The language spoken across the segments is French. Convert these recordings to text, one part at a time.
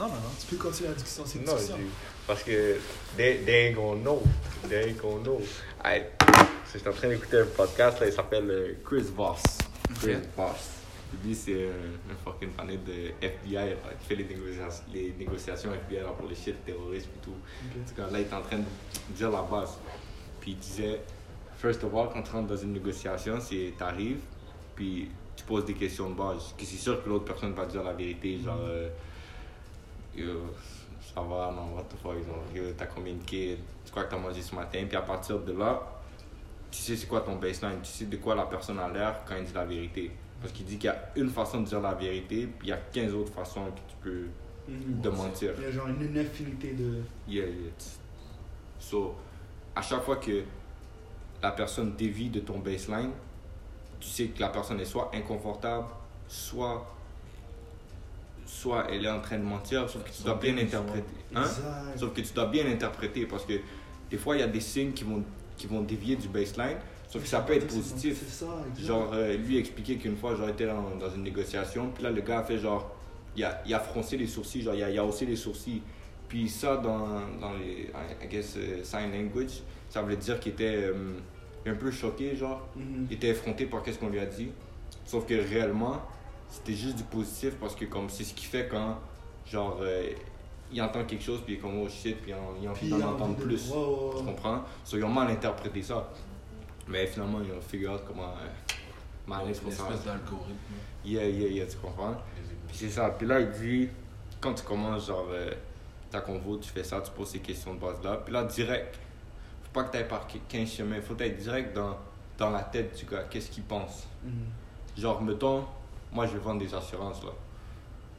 Non, non, non, tu peux continuer la discussion, c'est une Non, discussion. parce que they, they ain't gonna know. They ain't gonna know. Je suis en train d'écouter un podcast, là, il s'appelle euh, Chris Voss. Chris Ok. Voss. Lui, c'est un, un fucking fan de FBI, là, qui fait les négociations, les négociations FBI là, pour les shit terroristes et tout. Ok. En tout cas, là, il est en train de dire la base. Puis il disait, first of all, quand tu rentres dans une négociation, c'est t'arrives, puis tu poses des questions de base. Que c'est sûr que l'autre personne va dire la vérité, genre, euh, Ça va, non, what the fuck, genre, t'as combien de kids, c'est quoi que t'as mangé ce matin, puis à partir de là, tu sais c'est quoi ton baseline, tu sais de quoi la personne a l'air quand il dit la vérité. Parce qu'il dit qu'il y a une façon de dire la vérité, puis il y a 15 autres façons que tu peux de mentir. Il y a genre une, une infinité de. Yeah, yeah. So, à chaque fois que la personne dévie de ton baseline, tu sais que la personne est soit inconfortable, soit, soit elle est en train de mentir, sauf que tu dois bien interpréter. Hein? Sauf que tu dois bien interpréter parce que des fois, il y a des signes qui vont, qui vont dévier du baseline, sauf que ça peut être positif. Ça. Genre, euh, lui expliquait qu'une fois, genre, était dans, dans une négociation, puis là, le gars a fait genre, il a, il a froncé les sourcils, genre, il a, il a haussé les sourcils. Puis ça, dans, dans les, I guess, euh, sign language, ça voulait dire qu'il était euh, un peu choqué, genre, Mhm. il était effronté par qu'est-ce qu'on lui a dit. Sauf que réellement, c'était juste du positif parce que comme c'est ce qu'il fait quand, genre, euh, il entend quelque chose, puis il est comme, oh shit, puis il a envie Puis d'en il a entendre envie de- plus. Ouais, ouais, ouais. Tu comprends? So, ils ont mal interprété ça. Mais finalement, ils ont figure out comment euh, Une manier pour ça. espèce d'algorithme. Yeah, yeah, yeah, tu comprends? Puis c'est ça. Puis là, il dit, quand tu commences, genre, euh, ta convo, tu fais ça, tu poses ces questions de base-là. Puis là, direct, faut pas que tu ailles par 15 chemins, faut être direct dans, dans la tête du gars. Qu'est-ce qu'il pense? Mhm. Genre, mettons, moi, je vais vendre des assurances, là.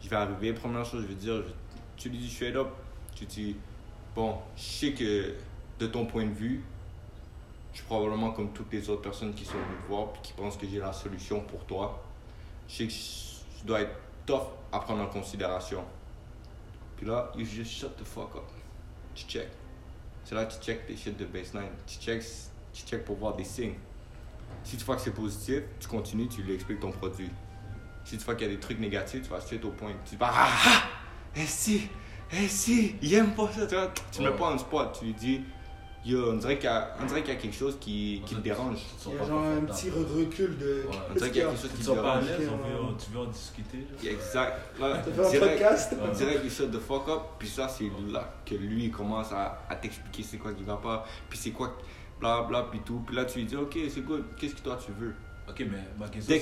Je vais arriver, première chose, je vais dire, tu lui dis straight up, tu dis, bon, je sais que de ton point de vue, je suis probablement comme toutes les autres personnes qui sont venues me voir puis qui pensent que j'ai la solution pour toi. Je sais que je dois être tough à prendre en considération. Puis là, you just shut the fuck up. Tu check. C'est là que tu check tes shit de baseline. Tu check, tu check pour voir des signes. Si tu vois que c'est positif, tu continues, tu lui expliques ton produit. Si tu vois qu'il y a des trucs négatifs, tu vas straight au point. Tu dis, ah, ah, eh si, eh si, il aime pas ça. Tu, vois. tu mets Ouais. pas en spot, tu lui dis, yo, on dirait qu'il y, a- on dirait qu'il y a quelque chose qui, qui te dérange. Il y a genre un petit re- recul de. Ouais. On dirait qu'il y a quelque chose Tu qui te sens pas à dérange. l'aise, on ouais. tu veux en discuter. là. Exact. Là, T'as fait un direct, podcast? Ouais. direct, il shut the fuck up. Puis ça, c'est là que lui il commence à, à t'expliquer c'est quoi qui va pas. Puis c'est quoi, bla bla, puis tout. Puis là, tu lui dis, ok, c'est good, qu'est-ce que toi tu veux? Ok, mais ma question,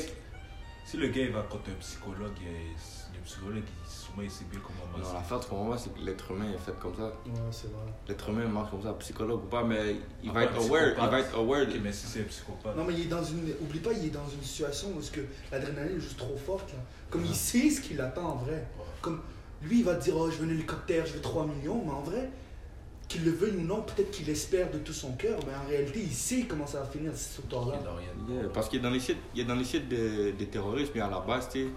si le gars il va contre un psychologue, il- le psychologue, il, souvent il sait bien comment Non, masser. l'affaire, pour moi, c'est que l'être humain est fait comme ça. Ouais, c'est vrai. L'être humain marche comme ça, psychologue ou pas, mais il va être aware. Il va être aware. Ok, mais si c'est un psychopathe. Non, mais il est dans une. Oublie pas, il est dans une situation où l'adrénaline est juste trop forte. Là. Comme il sait ce qu'il attend en vrai. Comme lui, il va te dire Oh, je veux un hélicoptère, je veux 3 millions. Mais en vrai, qu'il le veuille ou non, peut-être qu'il espère de tout son cœur. Mais en réalité, il sait comment ça va finir cette histoire-là. Yeah, parce qu'il est dans les sites, il est dans les sites de, de terrorisme, mais à la base, tu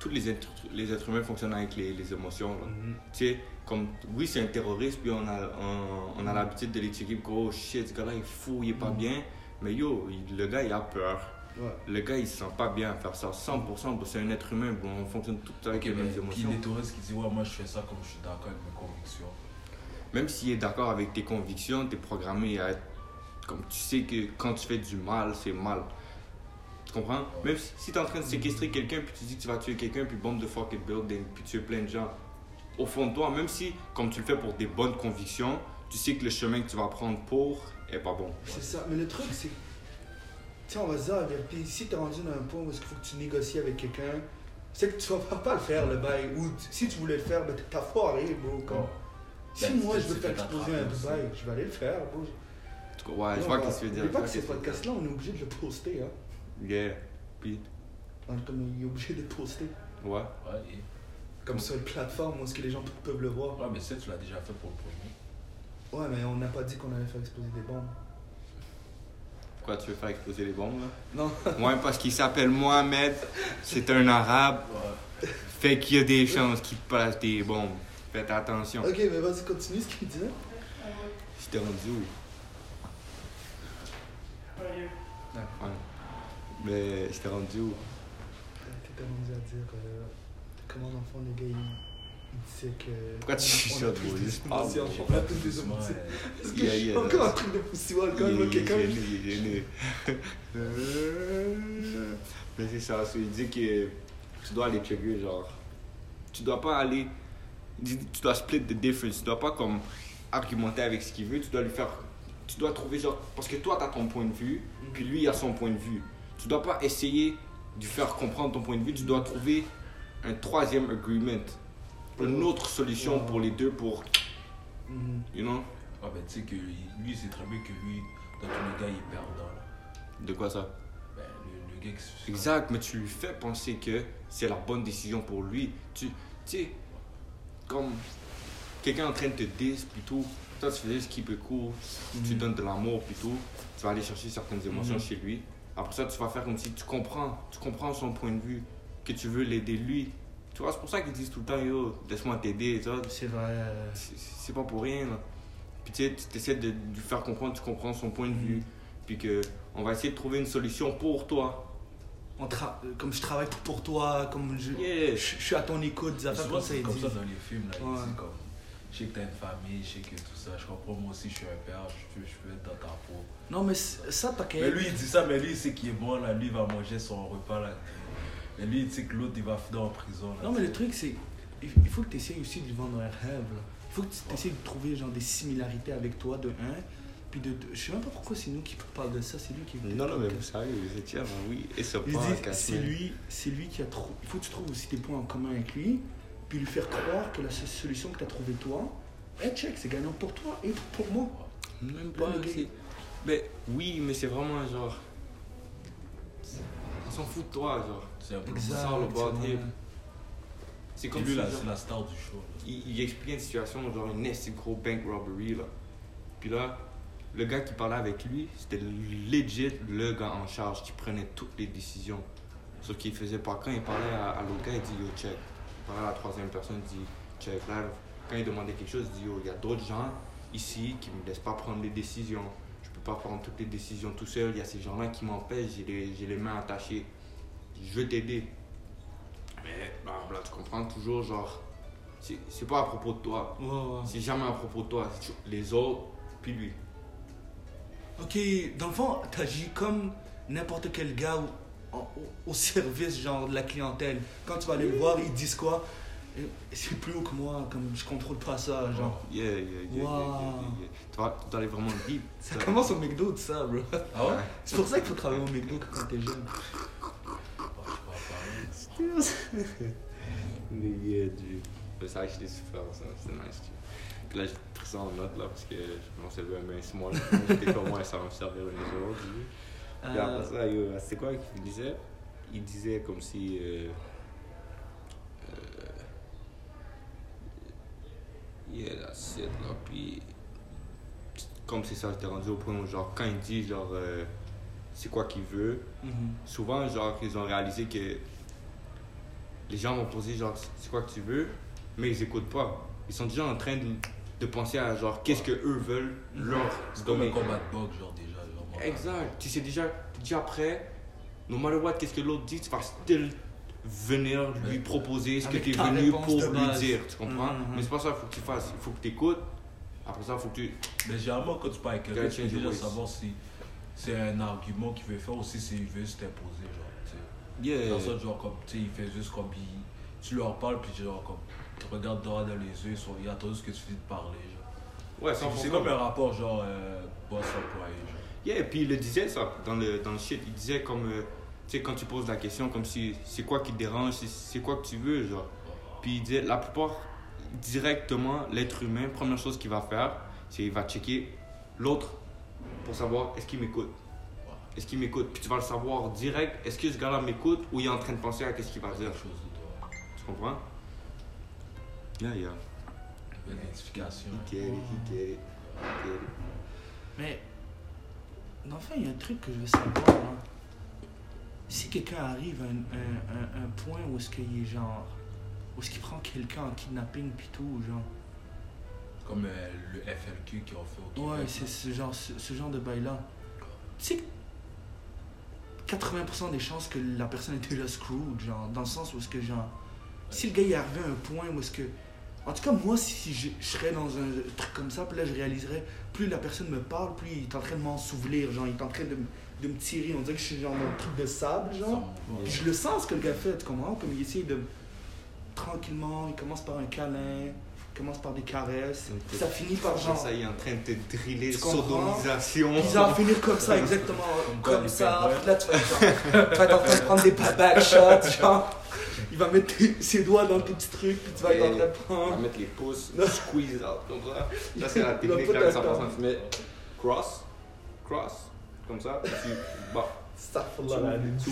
tous les êtres, les êtres humains fonctionnent avec les, les émotions. là. Mhm. Tu sais, comme, oui, c'est un terroriste, puis on a, on, on a l'habitude de l'étiqueter comme, oh shit, ce gars-là, il est fou, il est pas Mhm. bien. Mais yo, il- le gars, il a peur. Ouais. Le gars, il se sent pas bien à faire ça. 100%, c'est un être humain, bon, on fonctionne tout avec Ok, les mêmes puis émotions. les touristes qui disent Ouais, moi je fais ça comme je suis d'accord avec mes convictions. Même s'il est d'accord avec tes convictions, tu es programmé à être. Comme tu sais que quand tu fais du mal, c'est mal. Tu comprends? Même si, tu es en train de séquestrer quelqu'un, puis tu dis que tu vas tuer quelqu'un, puis bombe de fucking building, puis tuer plein de gens. Au fond de toi, même si, comme tu le fais pour des bonnes convictions, tu sais que le chemin que tu vas prendre pour est pas bon. C'est ça. Mais le truc, c'est. Tu sais, on va se dire vérité. Si t'es rendu dans un point où il faut que tu négocies avec quelqu'un, c'est que tu vas pas- le faire, le bail. Ou si tu voulais le faire, ben t'as foiré, bro. Comme... Si Ben, moi je veux faire exploser un Dubaï, je vais aller le faire, ouais, je vois bah, ce que tu veux dire. Pas vois que ce ces podcasts-là, on est obligé de le poster. Hein. Yeah. Puis, Comme il est obligé de le poster. ouais. Ouais, Comme sur une plateforme où est-ce que les gens peuvent le voir. ouais, mais ça, tu l'as déjà fait pour le premier. Ouais, mais on n'a pas dit qu'on allait faire exploser des bombes. Pourquoi tu veux faire exploser les bombes, là? Non. Ouais, parce qu'il s'appelle Mohamed, c'est un arabe, Ouais. fait qu'il y a des chances qu'il passe des bombes. Faites attention. Ok, mais vas-y, continue ce qu'il disait. J'étais rendu où? Ouais. Mais j'étais rendu où? T'étais rendu à dire euh, comment dans le fond les gars Il disait que. Pourquoi tu chuchotes, bro? Juste parle, on a tous des émotions. Est-ce que Yeah, je yeah. encore un truc de quand Il est il est. Mais c'est ça, il dit que tu dois aller checker, genre. Tu dois pas aller. Tu dois split the difference. Tu dois pas comme argumenter avec ce qu'il veut. Tu dois lui faire. Tu dois trouver, genre. Parce que toi, tu as ton point de vue, puis lui, il a son point de vue. Tu dois pas essayer de lui faire comprendre ton point de vue. Tu dois trouver un troisième agreement. Une autre solution pour les deux pour. Mhm. You know? Ah ben tu sais que lui, c'est très bien que lui, dans tous les cas, il est perdant. là. De quoi ça? Ben, le, le gars qui se Exact, mais tu lui fais penser que c'est la bonne décision pour lui. Tu tu sais, comme quelqu'un en train de te dire plutôt, toi tu fais juste keep it cool, tu Mhm. donnes de l'amour plutôt, tu vas aller chercher certaines émotions Mhm. chez lui. Après ça, tu vas faire comme si tu comprends, tu comprends son point de vue, que tu veux l'aider lui. Tu vois, c'est pour ça qu'ils disent tout le temps, yo, laisse-moi t'aider, tu vois. C'est vrai. C'est- pas pour rien, là. Puis tu sais, tu essaies de lui faire comprendre, tu comprends son point de vue, puis que on va essayer de trouver une solution pour toi. On tra- euh, Comme je travaille pour toi, comme je, Yeah. je, je suis à ton écoute, des affaires comme ça. comme ça dans les films. Là, Ouais. comme, je sais que t'as une famille, je sais que tout ça. Je comprends, moi aussi, je suis un père, je peux, je peux être dans ta peau. Non, mais ça, t'as qu'à Mais lui, il dit ça, mais lui, il sait qu'il est bon, là. Lui, il va manger son repas, là. Mais lui, il sait que l'autre, il va finir en prison, là. Non, mais le truc, c'est. Il faut que tu essayes aussi de lui vendre un rêve. là. Il faut que tu essayes de trouver genre, des similarités avec toi, de un. Puis de. Je sais même pas pourquoi c'est nous qui parlons de ça, c'est lui qui. Non, non, mais vous savez, vous étiez avant, oui. Et ce Il dit, podcast, c'est lui, c'est lui qui a trop. Il faut que tu trouves aussi des points en commun avec lui, puis lui faire croire que la seule solution que tu as trouvée toi, hey, check, c'est gagnant pour toi et pour moi. Même pas. Mais oui, mais c'est vraiment genre... On s'en fout de toi, genre. C'est un peu ça. Le bad c'est hip. comme lui, si, là, c'est la star du show. il, il expliquait une situation, genre une assez gros bank robbery, là. Puis là, le gars qui parlait avec lui, c'était legit le gars en charge qui prenait toutes les décisions. Sauf qu'il faisait pas. Quand il parlait à, à l'autre gars, il dit yo, check. Il parlait à la troisième personne, il dit check. Là, quand il demandait quelque chose, il dit yo, il y a d'autres gens ici qui me laissent pas prendre les décisions. Je peux pas prendre toutes les décisions tout seul. Il y a ces gens-là qui m'empêchent, j'ai les, les mains attachées. Je veux t'aider. Mais, blablabla, tu comprends toujours, genre, c'est pas à propos de toi. C'est jamais à propos de toi. Les autres, puis lui. Ok, dans le fond, t'agis comme n'importe quel gars au, en- au- au service genre de la clientèle. Quand tu vas aller le voir, ils disent quoi? Eh, C'est plus haut que moi, comme je contrôle pas ça, genre. Yeah, yeah, yeah, yeah, yeah, Wow. yeah, yeah. Tu vas tu aller vraiment deep. Ça commence au McDo, tout ça, bro. Ah ouais? C'est pour ça qu'il faut travailler au McDo quand t'es jeune. Mais yeah, dude. Ça, j'étais super, ça, c'était nice, dude. Puis là, en note, là, parce que mon cerveau est mince, moi. J'étais comme moi, ça va me servir une jour. Puis après Euh, ça, c'est quoi qu'il disait? Il disait comme si. Euh, euh, yeah, that's it, là. Puis. Comme c'est ça, j'étais rendu au point où, genre, quand il dit, genre, euh, c'est quoi qu'il veut, mhm. souvent, genre, ils ont réalisé que les gens vont poser, genre, c'est quoi que tu veux, mais ils écoutent pas. Ils sont déjà en train de, de penser à, genre, qu'est-ce que eux veulent leur C'est comme un donner. combat de boxe, genre, déjà. Genre, Exact. Tu sais déjà, déjà prêt. No matter what, qu'est-ce que l'autre dit, tu vas still venir lui proposer ce que tu es venu pour lui dire. Tu comprends? Mhm. Mais c'est pas ça qu'il faut que tu fasses. Il faut que tu écoutes. Après ça, il faut que tu. Mais généralement, quand tu parles avec quelqu'un, tu déjà ways. savoir si c'est un argument qu'il veut faire ou si c'est il veut se t'imposer, genre, tu sais. Yeah. Dans ça, genre, comme, tu sais, il fait juste comme, il- tu leur parles, puis genre, comme, tu regardes droit dans les yeux, il attend juste que tu finisses de parler, genre. Ouais, C'est 100%. c'est comme un rapport, genre, euh, boss-employé, genre. Yeah, et puis il le disait ça dans le, dans le shit. Il disait comme, euh, tu sais, quand tu poses la question, comme si c'est quoi qui te dérange, c'est- quoi que tu veux, genre. Puis il disait, la plupart, directement, l'être humain, première chose qu'il va faire, c'est qu'il va checker l'autre pour savoir est-ce qu'il m'écoute? Est-ce qu'il m'écoute? Puis tu vas le savoir direct, est-ce que ce gars-là m'écoute ou il est en train de penser à qu'est-ce qu'il va dire? Quelque chose Yeah, yeah. L'identification. He get it, he get it, he get it. Mais, fond, il y a un truc que je veux savoir. hein. Si quelqu'un arrive à un, un- un- un point où est-ce qu'il est genre. Où est-ce qu'il prend quelqu'un en kidnapping pis tout, genre. Comme euh, le FLQ qui ont fait au Québec. Ouais, c'est ce genre, ce, ce genre de bail-là. Tu sais, que 80% des chances que la personne était déjà screwed, genre, dans le sens où est-ce que, genre, si le gars il est arrivé à un point où est-ce que En tout cas, moi, si je, je serais dans un truc comme ça, puis là, je réaliserais, plus la personne me parle, plus il est en train de m'ensouvelir, genre, il est en train de, me- de me tirer. On dirait que je suis genre dans un truc de sable, genre. Je le sens ce que le gars fait, tu comprends? Comme il essaie de. Tranquillement, il commence par un câlin, il commence par des caresses, ça finit par genre. Ça, il est en train de te driller sodomisation. Ça va finir comme ça, exactement. Comme Comme ça. là, tu vas, genre, tu vas être en train de prendre des back shots, genre. Il va mettre ses doigts dans tes petits trucs, puis tu vas être en train de On va mettre les pouces, squeeze out, comme ça. Ça, c'est la Il technique là que ça t'attendre. passe. Tu mets cross, cross, comme ça. puis Tu, bah, Tu-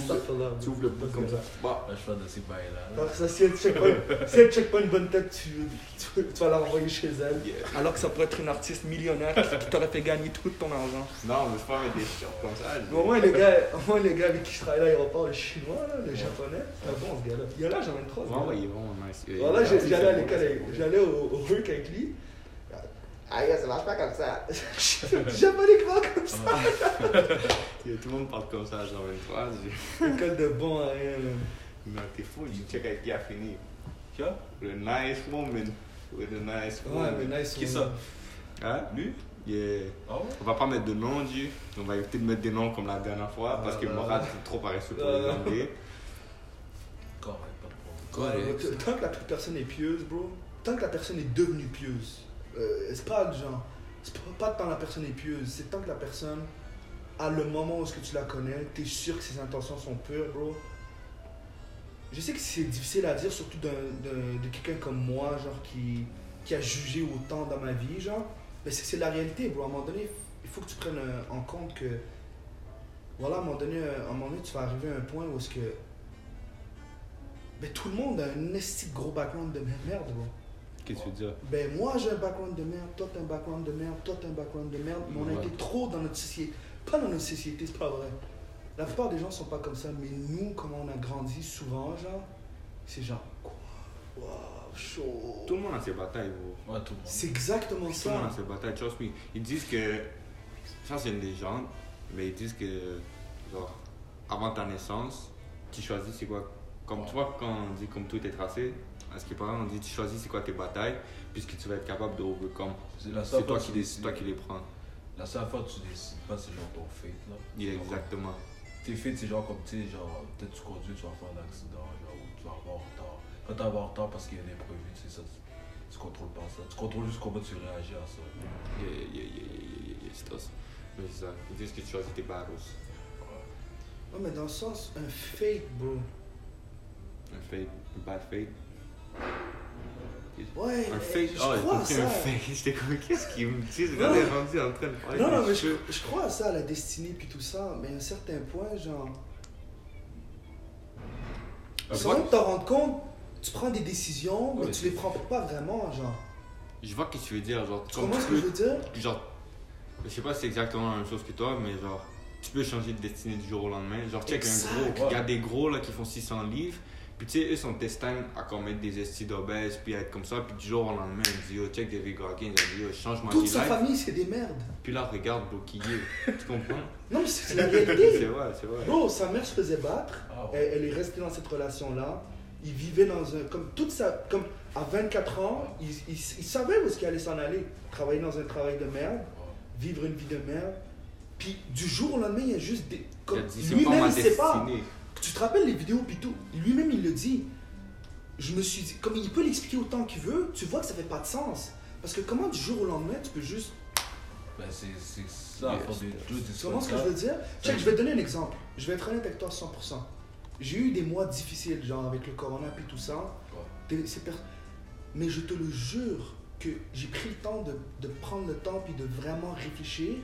ouvres le bout comme ça. Bah, Là, je fais de ces bails-là. Ça, si elle check pas, si elle check pas une bonne tête, tu, tu, tu vas la renvoyer chez elle. yeah. Alors que ça pourrait être une artiste millionnaire qui, qui t'aurait fait gagner tout ton argent. Non, mais je peux pas mettre des shorts comme ça. je- au moins, les gars, au moins, les gars avec qui je travaille à l'aéroport, les chinois, là, les japonais, c'est un bon ce gars-là. Il y a l'âge en 23. ce Ouais, ouais, il est vraiment nice. Voilà, j'allais à l'école, j'allais au, au RUC avec lui. Ah, gars, ça marche pas comme ça. Parle comme ça. Tout le monde parle comme ça, genre 23. j'ai- École de bon à rien, là. Non, t'es fou, il check avec qui a fini. Quoi Le nice woman. With a nice Ouais, woman. mais nice. Qui on- ça? Hein? Lui? Yeah. Ah ouais? On va pas mettre de nom, Dieu. On va éviter de mettre des noms comme la dernière fois parce que. Morad est trop paresseux pour Euh. les enlever. Correct, pas de problème. Ouais, Correct. Tant que la personne est pieuse, bro, tant que la personne est devenue pieuse, euh, c'est pas genre, c'est pas, tant la personne est pieuse, c'est tant que la personne, à le moment où est-ce que tu la connais, t'es sûr que ses intentions sont pures, bro. Je sais que c'est difficile à dire, surtout de quelqu'un comme moi, qui, a jugé autant dans ma vie, genre. Mais c'est la réalité, bro. À un moment donné, il faut que tu prennes euh, en compte que, voilà, à un moment donné, euh, à un moment donné, tu vas arriver à un point où est-ce que ben, tout le monde a un esti gros background de merde, bro. Qu'est-ce que tu veux dire? Ben, moi, j'ai un background de merde, toi, t'as un background de merde, toi, t'as un background de merde, mais on a Ouais. été trop dans notre société. Pas dans notre société, c'est pas vrai. La plupart des gens sont pas comme ça, mais nous, comment on a grandi souvent, genre, c'est genre, quoi? Waouh, chaud. Tout le monde a ses batailles, bro. Ouais, tout le monde. C'est exactement Tout le monde a ça. ses batailles, trust me. Ils disent que. Ça, c'est une légende, mais ils disent que, genre, avant ta naissance, tu choisis c'est quoi? Comme tu vois, quand on dit comme tout est tracé, à ce qui paraît, on dit tu choisis c'est quoi tes batailles, puisque tu vas être capable de overcome. C'est la C'est seule toi, fois qui décides- c'est toi qui les prends. La seule fois que tu décides pas, c'est genre ton fate là. Yeah, exactement. Tes fates, c'est genre comme tu sais, genre peut-être tu conduis, tu vas faire un accident, genre ou tu vas avoir retard. Quand tu vas avoir retard parce qu'il y a un imprévu, tu sais ça, tu, tu contrôles pas ça. Tu contrôles juste comment tu réagis à ça. Yeah, yeah, yeah, yeah, yeah, yeah, yeah, c'est ça. Mais c'est ça. Ils disent que tu choisis tes battles. Ouais, mais dans le sens, un fake, bro. Un fate, un bad fate. Ouais, Un fake. je Oh, j'ai crois à ça. un fake. J'étais comme, qu'est-ce qu'il me dit? Est rendu en train de Non, non, mais je, je crois à ça, à la destinée puis tout ça, mais à un certain point, genre. Ah, Sans moi- même t'en rendre compte, tu prends des décisions, mais Ouais, tu les prends pas vraiment, genre. Je vois ce que tu veux dire, genre, Tu comprends ce que je veux dire? genre, je sais pas si c'est exactement la même chose que toi, mais genre, tu peux changer de destinée du jour au lendemain. Genre, check Exact. un gros, il y a des gros là qui font 600 livres, puis tu sais, eux sont destinés à commettre des estis d'obèses, puis à être comme ça, puis du jour au lendemain, ils disent, yo, check David Goggins, il dit, yo, change ma Toute vie sa life. famille, c'est des merdes. Puis là, regarde, bro, qui il est. Tu comprends? Non, mais c'est la c'est réalité. vrai, c'est vrai. Bro, sa mère se faisait battre, Ah elle, elle est restée dans cette relation-là. Il vivait dans un. Comme toute sa. Comme à 24 ans, il, il, il savait où est-ce qu'il allait s'en aller. Travailler dans un travail de merde, vivre une vie de merde. Puis du jour au lendemain, il y a juste des. Il Comme, c'est lui-même, il sait pas. Tu te rappelles les vidéos puis tout? Lui-même, il le dit. Je me suis dit, comme il peut l'expliquer autant qu'il veut, tu vois que ça fait pas de sens. Parce que comment du jour au lendemain, tu peux juste. Ben c'est c'est ça, Yes. force de deux Tu comprends ce que je veux dire? Check, je vais te donner un exemple. Je vais être honnête avec toi à 100%. J'ai eu des mois difficiles, genre avec le corona puis tout ça. Des- Mais je te le jure que j'ai pris le temps de, de prendre le temps puis de vraiment réfléchir.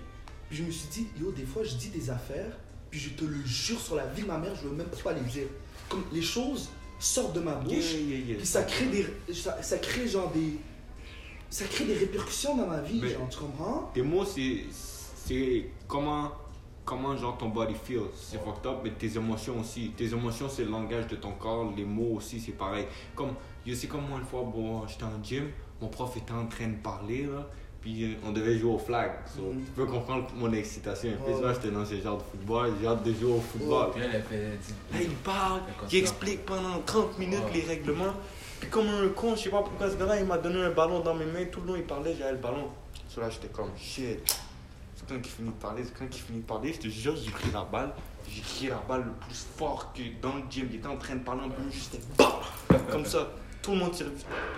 Puis je me suis dit, yo, des fois, je dis des affaires, puis je te le jure sur la vie de ma mère, je veux même pas les dire. Comme les choses sortent de ma bouche, Yeah, yeah, yeah. puis ça crée des. Ça, ça crée genre des. Ça crée des répercussions dans ma vie, Mais- genre, tu comprends? Tes mots, c'est, c'est comment, comment genre ton body feels. C'est fucked up, mais tes émotions aussi. Tes émotions, c'est le langage de ton corps. Les mots aussi, c'est pareil. Comme, yo, c'est comme moi une fois, bon, j'étais en gym, mon prof était en train de parler, là. Puis euh, on devait jouer au flag. So, Mhm. Tu peux comprendre mon excitation. Et puis j'étais dans ce genre de football, j'ai hâte de jouer au football. Puis fait. Là, il parle, il explique pendant 30 minutes les règlements. Puis comme un con, je sais pas pourquoi ce gars-là, il m'a donné un ballon dans mes mains. Tout le long, il parlait, j'avais le ballon. Sur là, j'étais comme shit. C'est quand il finit de parler, c'est quand il finit de parler, je te jure, j'ai pris la balle. J'ai tiré la balle le plus fort que dans le gym. Il était en train de parler un peu, juste BAM Comme ça. Tout le monde s'est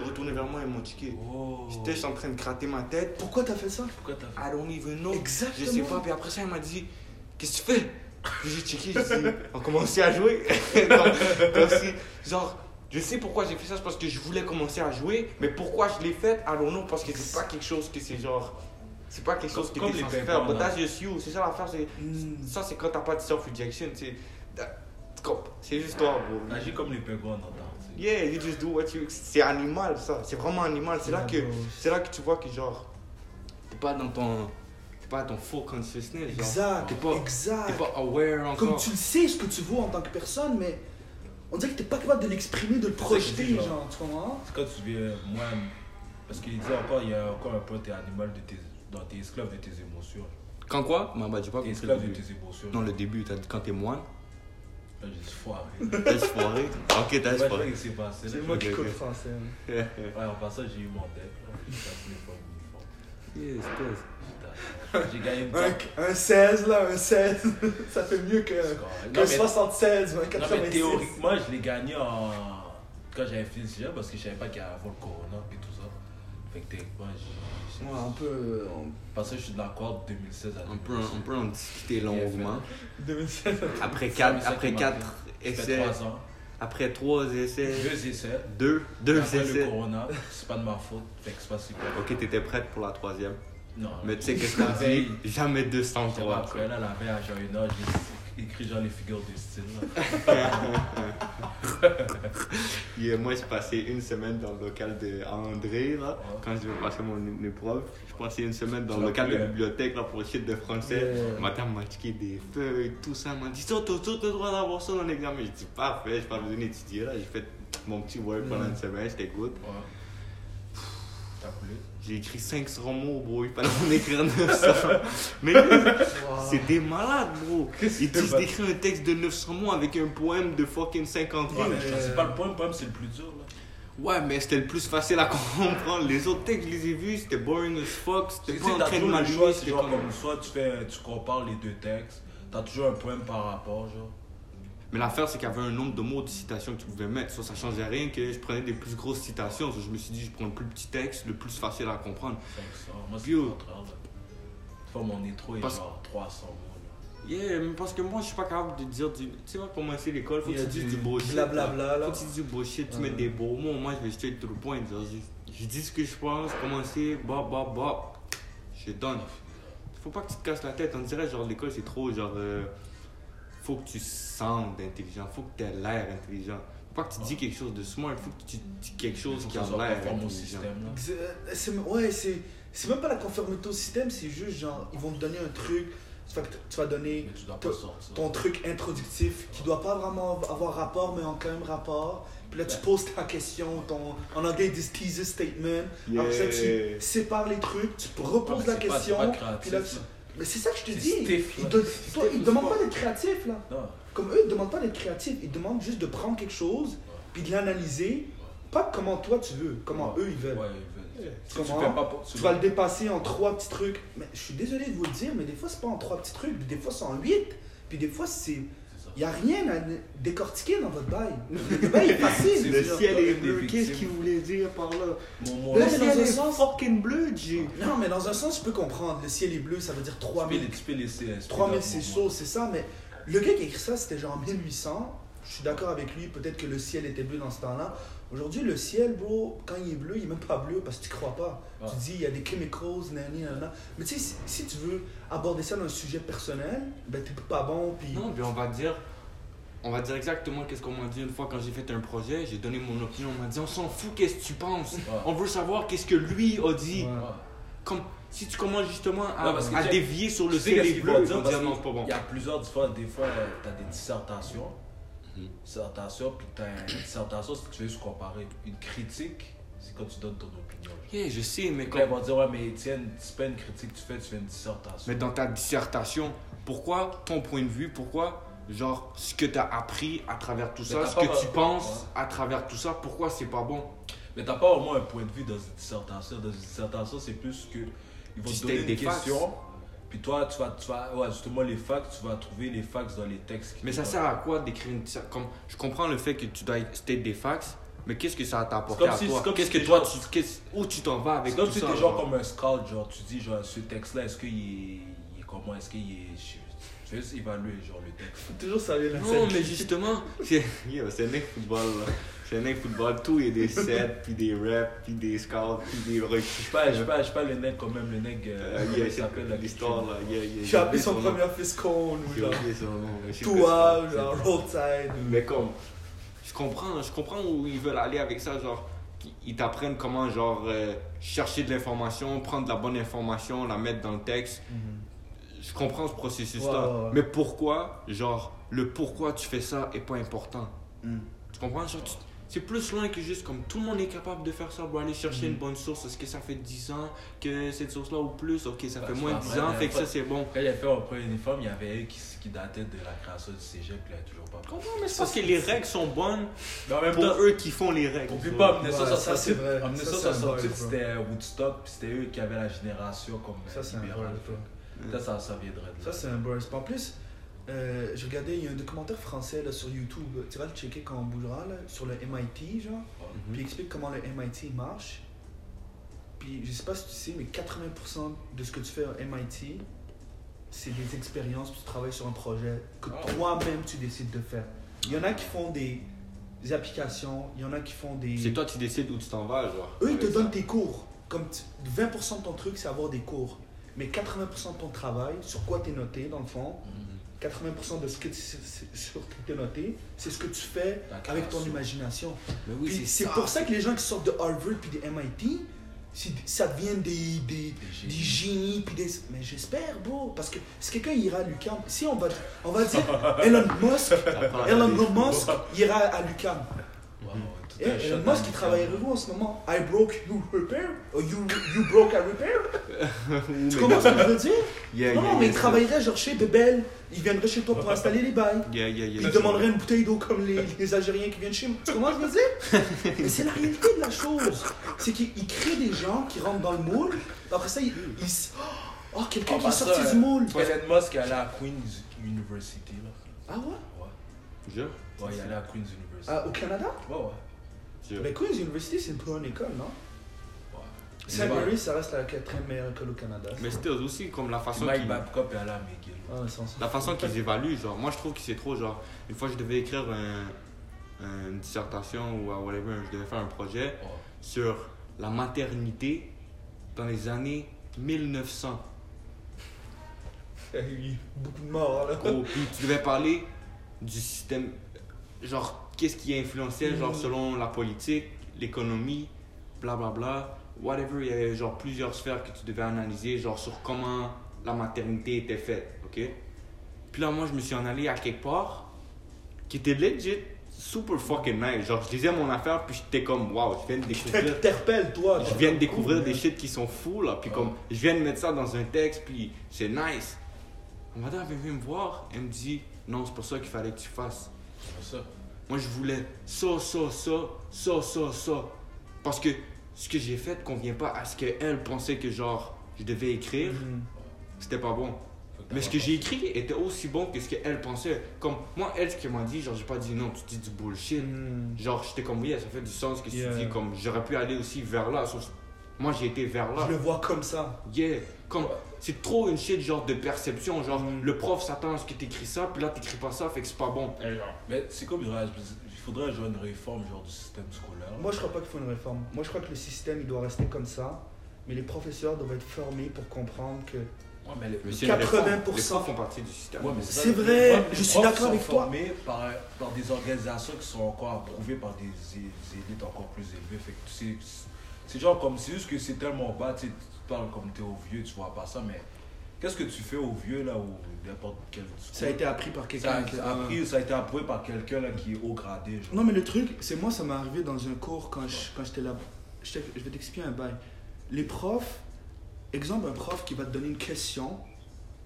retourné vers moi et m'ont tiqué. Oh. J'étais juste en train de gratter ma tête. Pourquoi t'as fait ça? Pourquoi t'as fait I don't even know. Exactement. Je sais pas. Puis après ça, il m'a dit Qu'est-ce que tu fais? Puis j'ai checké, j'ai dit On commençait à jouer. comme, si, genre, je sais pourquoi j'ai fait ça, c'est parce que je voulais commencer à jouer. Mais pourquoi je l'ai fait? I don't know. Parce que c'est pas quelque chose que c'est genre. C'est pas quelque chose que t'es censé faire. But that's just you. C'est ça l'affaire. c'est Hmm. Ça, c'est quand t'as pas de self-rejection. C'est c'est juste toi, bro. Agis comme les pingouins. Yeah, you just do what you. C'est animal, ça. C'est vraiment animal. C'est là que, c'est là que tu vois que genre, t'es pas dans ton, t'es pas dans ton full consciousness. genre. Exact, T'es pas, exact. t'es pas aware encore. Comme tu le sais ce que tu vois en tant que personne, mais on dirait que t'es pas capable de l'exprimer, de le projeter, genre. genre, tu comprends? C'est quand tu viens, moi, parce qu'il dit encore, il y a encore un point, t'es animal de tes. dans tes esclaves de tes émotions. Quand quoi? Bah, bah, j'ai pas T'es compris. esclave de tes émotions. Non, le début, t'as dit quand t'es moine. J'ai dit foiré. T'as dit foiré. Ok, t'as pas foiré. ce passé. C'est moi qui ok. français. hein. Ouais, en passant, j'ai eu mon deck. espèce. Putain. J'ai gagné une. Un, un 16, là, un 16, ça fait mieux que, que Non, mais- 76, un Non, mais 86. théoriquement, je l'ai gagné en... quand j'avais fini le cégep parce que je savais pas qu'il y avait le corona et tout ça. Fait que théoriquement, j'ai. Ouais, un peu. euh, que je suis de la corde 2016 à On peut, 2017. on peut en discuter longuement. 2016. Après Ça, 4 mais ça après quatre essais, 3 ans. après 3 essais, Deux essais. 2 deux le essais. corona, c'est pas de ma faute. Fait que c'est pas si grave. Ok, t'étais prête pour la troisième. Non. Mais tu sais qu'est-ce qu'on dit? Jamais j'étais 203. après là, la veille à Joïna, j'ai écrit genre les figures de style. Yeah, moi, j'ai passé une semaine dans le local de André, là, Ouais. quand je vais passer mon épreuve. J'ai passé une semaine dans le local de hein? bibliothèque là, pour le shit de français. Yeah. Madame m'a tiqué des feuilles, tout ça. M'a dit, toi, t'as le droit d'avoir ça dans l'examen. J'ai dit, parfait, j'ai pas besoin d'étudier. là. J'ai fait mon petit work pendant une semaine, j'étais good. Ouais. T'as coulé? J'ai écrit 500 mots, bro. Il fallait en écrire 900. Mais c'est des malades, bro. Ils disent d'écrire un texte de 900 mots avec un poème de fucking 50 Ouais, mots. mais je- c'est pas le point, le problème c'est le plus dur là. Ouais, mais c'était le plus facile à comprendre. Les autres textes, je les ai vus, c'était boring as fuck. C'était pas en train de c'est genre comme... comme soit tu fais, tu compares les deux textes, t'as toujours un poème par rapport, genre. Mais l'affaire, c'est qu'il y avait un nombre de mots de citations que tu pouvais mettre. Ça, ça changeait rien que je prenais des plus grosses citations. Je me suis dit, je prends le plus petit texte, le plus facile à comprendre. 500. Moi, c'est le contraire là. Fois mon intro est Parce- genre 300 mots là. Yeah, mais parce que moi, je suis pas capable de dire du. Tu sais, moi, pour commencer l'école, faut que tu dises du bullshit. blablabla, là. Faut que tu dises du bullshit, tu mets des beaux mots. Moi, je vais straight to the point. Je, je dis ce que je pense, commencer, bop, bop, bop. Je donne. Faut pas que tu te casses la tête. On dirait, genre, l'école, c'est trop, genre. euh, faut que tu sentes intelligent. Faut que tu aies l'air intelligent. Faut pas que tu dis quelque chose de smart. Faut que tu dis quelque chose qui a l'air intelligent. C'est- Ouais, c'est c'est même pas la conformité au système, c'est juste genre, ils vont te donner un truc, fait que tu vas donner tu pas ton truc introductif qui doit pas vraiment avoir rapport, mais en quand même rapport. Puis là, tu Ouais. poses ta question, ton, en anglais, ils disent thesis statement. Après ça, Yeah. tu sépares les trucs, tu reposes la c'est pas- question. c'est pas créatif, puis là, tu- là. Mais c'est ça que je te dis. stiff, Ils C'est toi, ils demandent pas d'être créatif, là. Non. Comme eux, ils demandent pas d'être créatif. Ils demandent juste de prendre quelque chose, puis de l'analyser. Pas comment toi tu veux, comment eux ils veulent. Ouais, ils veulent. Si tu Comment? fais pas pour- Tu vas le dépasser en trois petits trucs. Mais je suis désolé de vous le dire, mais des fois, c'est pas en trois petits trucs. Des fois, c'est en huit. Puis des fois, c'est. Il n'y a rien à décortiquer dans votre bail. Le bail est facile. Le ciel est bleu. Qu'est-ce qu'il voulait dire par là? Mon mot, Le ciel dans un est sens- fucking bleu, G. Non, mais dans un sens, je peux comprendre. Le ciel est bleu, ça veut dire tu peux 3000. les- tu peux laisser. expliquer 3000, dans c'est mon chaud, c'est ça. Mais le gars qui a écrit ça, c'était genre 1800. Je suis d'accord avec lui. Peut-être que le ciel était bleu dans ce temps-là. Aujourd'hui, le ciel, bro, quand il est bleu, il est même pas bleu parce que tu crois pas. Ah. Tu dis, il y a des chemicals, nani, nana. Mais tu sais, si, si tu veux aborder ça dans un sujet personnel, ben t'es pas bon. Puis Non, puis on va dire, on va dire exactement qu'est-ce qu'on m'a dit une fois quand j'ai fait un projet. J'ai donné mon opinion. On m'a dit, on s'en fout, qu'est-ce que tu penses? Ouais. On veut savoir qu'est-ce que lui a dit. Ouais. Comme si tu commences justement à, Ouais, parce que à check, dévier sur le qu'ils bleu, dire dire non, c'est pas bon. Il y a plusieurs fois, des fois, tu as des dissertations. Mhm. Dissertation, puis tu as une dissertation, si tu veux se comparer. Une critique, c'est quand tu donnes ton opinion. Yeah, je sais, mais quand- ils vont dire, ouais, mais Étienne, c'est pas une critique que tu fais, tu fais une dissertation. Mais dans ta dissertation, pourquoi ton point de vue, pourquoi genre, ce que tu as appris à travers tout Mais ça, ce que tu penses à travers tout ça, pourquoi c'est pas bon? Mais t'as pas vraiment un point de vue dans une dissertation. Dans une dissertation, c'est plus que ils vont Tu te donner des facts. question. Puis toi, tu vas, tu vas, ouais, justement, les facts, tu vas trouver les facts dans les textes. Mais ça sert à quoi d'écrire une comme Je comprends le fait que tu dois state des facts, mais qu'est-ce que ça t'a apporté à si- toi? Qu'est-ce si que toi, genre- tu, qu'est-ce- où tu t'en vas avec comme tout si ça t'es genre genre? comme un scout, genre tu dis genre ce texte-là, est-ce qu'il est, il est comment, est-ce qu'il est, je je vais juste évaluer genre le texte. Faut toujours saluer la Non, mais justement, c'est un mec football. là. C'est un mec football, tout il y a des sets, puis des reps, puis des scouts, puis des recrues. Je sais pas, je pas le nec quand même, le nec, euh, Euh, comment yeah, il s'appelle la l'histoire là, yeah, yeah, J'ai appelé son premier fils con, ou J'ai genre. Toi, genre roadside. Mais comme, je comprends, je comprends où ils veulent aller avec ça, genre, ils t'apprennent comment, genre, euh, chercher de l'information, prendre de la bonne information, la mettre dans le texte. Je comprends ce processus-là. Ouais. Mais pourquoi, genre, le pourquoi tu fais ça est pas important. Mm. Tu comprends? Genre, tu- c'est plus loin que juste comme tout le monde est capable de faire ça pour aller chercher Mm. une bonne source. Est-ce que ça fait 10 ans que cette source-là ou plus? Ok, ça Bah, fait moins de 10 après, ans, fait que ça c'est bon. Quand il a fait mon premier uniforme, il y avait un qui, qui datait de la création du cégep, puis il a toujours pas. Comprends, mais c'est parce que les règles sont bonnes Mais en même pour temps, eux qui font les règles. Oublie tu pas, en Ouais, 1968, ça, c'est vrai. en Ça, 1968, c'est un c'était Woodstock, puis c'était eux qui avaient la génération comme Ça, c'est un ça, ça viendrait de Ça, là. c'est un burst. En plus, euh, j'ai regardé, il y a un documentaire français là, sur YouTube. Tu vas le checker quand on bougera, là, sur le MIT, genre. Mhm. Puis il explique comment le MIT marche. Puis je sais pas si tu sais, mais 80% de ce que tu fais au MIT, c'est des expériences, tu travailles sur un projet que Ah toi-même tu décides de faire. Il y en a qui font des, des applications, il y en a qui font des. C'est toi qui décides où tu t'en vas, genre. Eux, ils te donnent tes cours. Comme tu- 20% de ton truc, c'est avoir des cours. Mais 80% de ton travail, sur quoi tu es noté, dans le fond, Mhm. 80% de ce que tu, es noté, c'est ce que tu fais avec ton imagination. Oui, c'est pour ça que les gens qui sortent de Harvard puis des MIT, ça devient des, des, Des des génies. Puis des... Mais j'espère, bro. Parce que si quelqu'un ira à l'UQAM, si on va, on va dire Elon Musk, Elon. Musk ira à l'UQAM. Wow, tout Elon dans Musk, le il cœur. travaillerait où en ce moment I broke, you repair? Or you, you broke, I repair? Tu comprends ce que je veux dire? Yeah, Non, yeah, mais yeah, il travaillerait genre chez Bebel. Il viendrait chez toi pour installer les bails. Yeah, yeah, yeah. Il demanderait une bouteille d'eau comme les, les Algériens qui viennent chez moi. Tu comprends ce que je veux dire? Mais c'est la réalité de la chose. C'est qu'il il crée des gens qui rentrent dans le moule. Après ça, il. il s- oh, quelqu'un En qui est passant, sorti euh, du moule. Elon Musk est allé à Queen's University. Là. Ah ouais? Ouais. Je? ouais, il est allé à Queen's University. Ah, Au Canada? Ouais, ouais. Mais Queen's University, c'est une bonne école, non? Mary's, ça reste la quatrième meilleure école au Canada. Mais c'était aussi comme la façon qu'ils... Babcock à. Ah, La façon qu'ils évaluent, genre, moi je trouve que c'est trop, genre, une fois je devais écrire un- une dissertation ou euh, whatever, je devais faire un projet Ouais. sur la maternité dans les années 1900. Il y a eu beaucoup de morts, là. Gros, puis tu devais parler du système, genre, qu'est-ce qui influençait, genre, Mhm. selon la politique, l'économie, blablabla, whatever, il y avait, genre, plusieurs sphères que tu devais analyser, genre, sur comment la maternité était faite, ok? Puis là, moi, je me suis en allé à quelque part qui était legit super fucking nice. Genre, je lisais mon affaire, puis j'étais comme, wow, je viens de découvrir T'interpelles, toi. je viens de découvrir des shit qui sont fous là, puis comme je viens de mettre ça dans un texte, puis c'est nice. Ma madame avait venu me voir, elle me dit non, c'est pour ça qu'il fallait que tu fasses. Ça. Moi je voulais ça, ça, ça, ça, ça, ça. Parce que ce que j'ai fait convient pas à ce qu'elle pensait que genre je devais écrire, Mhm. c'était pas bon. Mais ce que j'ai écrit était aussi bon que ce qu'elle pensait. Comme moi, elle, ce qu'elle m'a dit, genre j'ai pas dit non, tu dis du bullshit. Mhm. Genre j'étais comme oui, ça fait du sens que Yeah. tu dis, comme j'aurais pu aller aussi vers là. sauf- Moi j'ai été vers là. Je le vois comme ça. Yeah, comme c'est trop une shit genre de perception, genre Mm. le prof s'attend à ce que t'écris ça, puis là t'écris pas ça, fait que c'est pas bon. Mais c'est comme il faudrait- genre une réforme genre du système scolaire. Moi, je crois pas qu'il faut une réforme. Moi, je crois que le système, il doit rester comme ça. Mais les professeurs doivent être formés pour comprendre que. Ouais, mais les- Mais c'est une réforme. 80%. Les profs font partie du système. Ouais, mais C'est vrai, Ouais, mais je suis d'accord avec toi. formés Par, par des organisations qui sont encore approuvées par des, élites encore plus élevées. Fait que c'est, c'est genre comme, c'est juste que c'est tellement bas, tu sais, tu parles comme t'es au vieux, tu vois pas ça, mais qu'est-ce que tu fais au vieux là ou n'importe quel. Ça a été appris par quelqu'un. ça a appris, ça a été approuvé par quelqu'un là qui est haut gradé. Genre. Non, mais le truc, c'est moi, ça m'est arrivé dans un cours quand je- quand j'étais là. Je vais t'expliquer un bail. Les profs, exemple, un prof qui va te donner une question,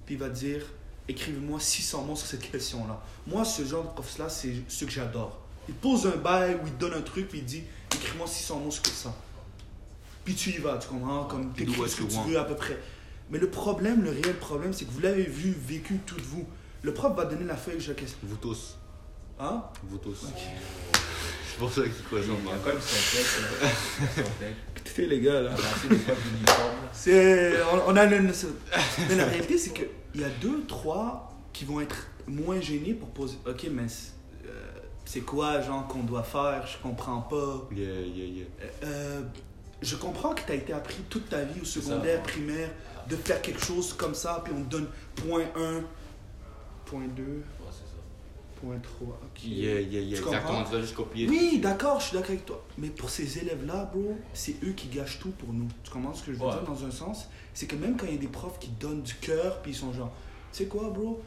puis il va te dire écrivez-moi 600 mots sur cette question-là. Moi, ce genre de prof-là, c'est ce que j'adore. Il pose un bail ou il donne un truc, puis il dit écris-moi 600 mots sur ça. Puis tu y vas, tu comprends? Comme ce que tu want. veux à peu près. Mais le problème, le réel problème, c'est que vous l'avez vu, vécu toutes vous. Le prof va donner la feuille, je question. Vous tous. Hein? Vous tous. C'est pour ça qu'il Il croise y a quand même son texte. hein. Son. Écoutez les gars là. On a assez de fois d'uniforme. là. C'est, on, on a une- mais la réalité, c'est qu'il y a deux, trois qui vont être moins gênés pour poser. Ok, mais c'est, euh, c'est quoi, genre, qu'on doit faire? Je comprends pas. Yeah, yeah, yeah. Euh, je comprends que tu as été appris toute ta vie au ça. secondaire, primaire, de faire quelque chose comme ça, puis on te donne point 1, point 2, Ouais, c'est ça. point 3. Ok. Yeah, yeah, yeah. Tu Exactement, comprends? tu dois juste copier. Oui, d'accord, je suis d'accord avec toi. Mais pour ces élèves-là, bro, c'est eux qui gâchent tout pour nous. Tu comprends ce que je veux Ouais. dire dans un sens? C'est que même quand il y a des profs qui donnent du cœur, puis ils sont genre, tu sais quoi, bro?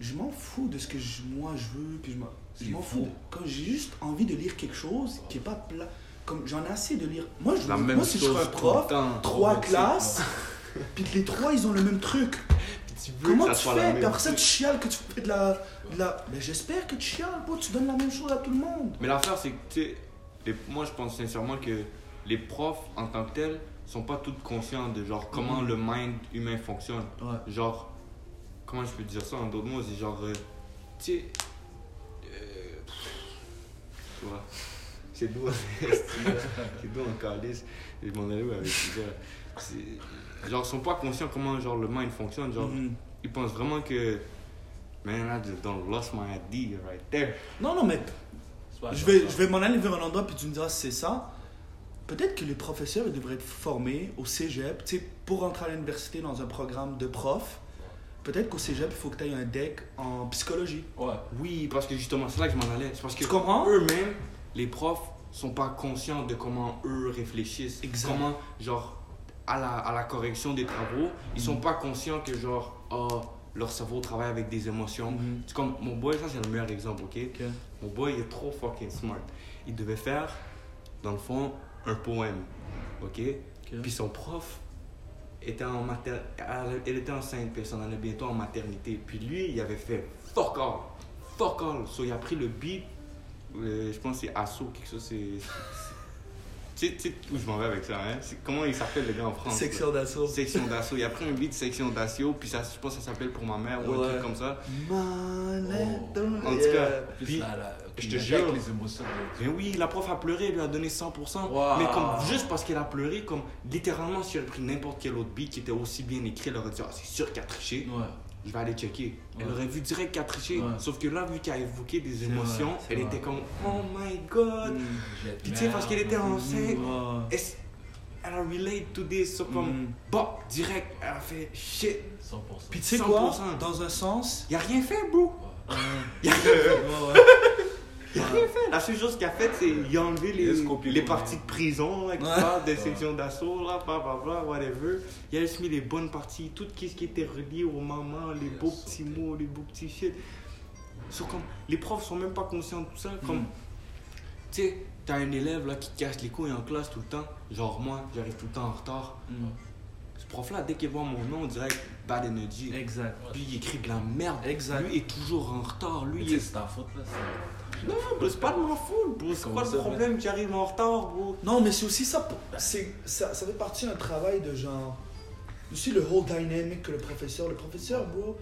Je m'en fous de ce que je- moi je veux, puis je m'en, fous. de- quand j'ai juste envie de lire quelque chose qui est pas plat, comme j'en ai assez de lire. Moi, je veux- moi si je serais un prof, temps. trois classes, puis les trois ils ont le même truc. Tu Comment tu fais Puis après ça, tu chiales que tu fais de la. de la... Mais j'espère que tu chiales, bro. Tu donnes la même chose à tout le monde. Mais l'affaire, c'est que, tu sais, moi, je pense sincèrement que les profs, en tant que tels, sont pas tous conscients de genre comment Mhm. le mind humain fonctionne. Ouais. Genre, comment je peux dire ça en d'autres mots C'est genre, euh, tu sais, euh, tu vois, c'est doux, c'est doux en calice. Et je m'en allais où avec Genre, ils sont pas conscients comment genre le mind fonctionne. Genre, Mhm. ils pensent vraiment que, man, I just don't lost my idea right there. Non, non, mais je vais, je vais m'en aller vers un endroit, puis tu me diras si c'est ça. Peut-être que les professeurs ils devraient être formés au cégep, tu sais, pour rentrer à l'université dans un programme de prof. Peut-être qu'au cégep, il faut que tu aies un deck en psychologie. Ouais. Oui, parce que justement, c'est là que je m'en allais. C'est parce que Tu comprends? eux-mêmes, les profs, sont pas conscients de comment eux réfléchissent. Comment, genre, à la, à la correction des travaux, ils sont Mhm. pas conscients que, genre, oh, leur cerveau travaille avec des émotions. Mhm. C'est comme mon boy, ça c'est le meilleur exemple, ok? Mon boy, il est trop fucking smart. Il devait faire, dans le fond, un poème, ok? Puis son prof était en mater... elle était enceinte, puis elle s'en allait bientôt en maternité. Puis lui, il avait fait fuck all. Fuck all. So, il a pris le beat, je pense que c'est Asso, quelque chose, c'est. c'est- Tu sais- tu sais où je m'en vais avec ça, hein? C'est- Comment il s'appelle le gars en France? là? Section d'assaut. Section d'assaut. Il a pris un beat section d'assaut, puis ça, je pense que ça s'appelle pour ma mère ou un Ouais. truc comme ça. Manette. En tout cas, puis, là, là, je te jure. les émotions. Mais oui, la prof a pleuré, elle lui a donné 100%. Wow. Mais comme juste parce qu'elle a pleuré, comme littéralement, si elle avait pris n'importe quel autre beat qui était aussi bien écrit, elle aurait dit Ah, c'est sûr qu'elle a triché. Ouais. Je vais aller checker. Elle aurait vu direct qu'elle a triché. Ouais. Sauf que là, vu qu'elle a évoqué des émotions, vrai, elle vrai. était comme Oh my god. Mm. Jette Puis tu sais, parce qu'elle était merde. enceinte, elle a relate to this. So comme, Mm. bah, direct, elle a fait shit. 100%. Puis tu sais quoi? 100%. Dans un sens. Il a rien fait, bro. Ouais. Il a rien fait. Il a rien fait. La seule chose qu'il a fait, c'est il a enlevé les, les le parties de prison, là, qui parlent des sections d'assaut, là, bla bla bla, whatever. Il a juste mis les bonnes parties, tout ce qui était relié aux mamans, les beaux petits mots, les beaux petits shit. So, comme, les profs sont même pas conscients de tout ça. Comme, Mm. tu sais, t'as un élève là, qui casse les couilles en classe tout le temps. Genre moi, j'arrive tout le temps en retard. Mm. Ce prof-là, dès qu'il voit mon nom, on dirait bad energy. Exact. Lui, il écrit de la merde. Exact. Lui est toujours en retard. Lui, il est c'est ta faute là. Non, bro, c'est pas de ma faute, bro. C'est quoi ça, le problème que j'arrive en retard, bro? Non, mais c'est aussi ça. c'est ça, ça fait partie d'un travail de genre. Aussi le whole dynamic que le professeur. Le professeur, bro.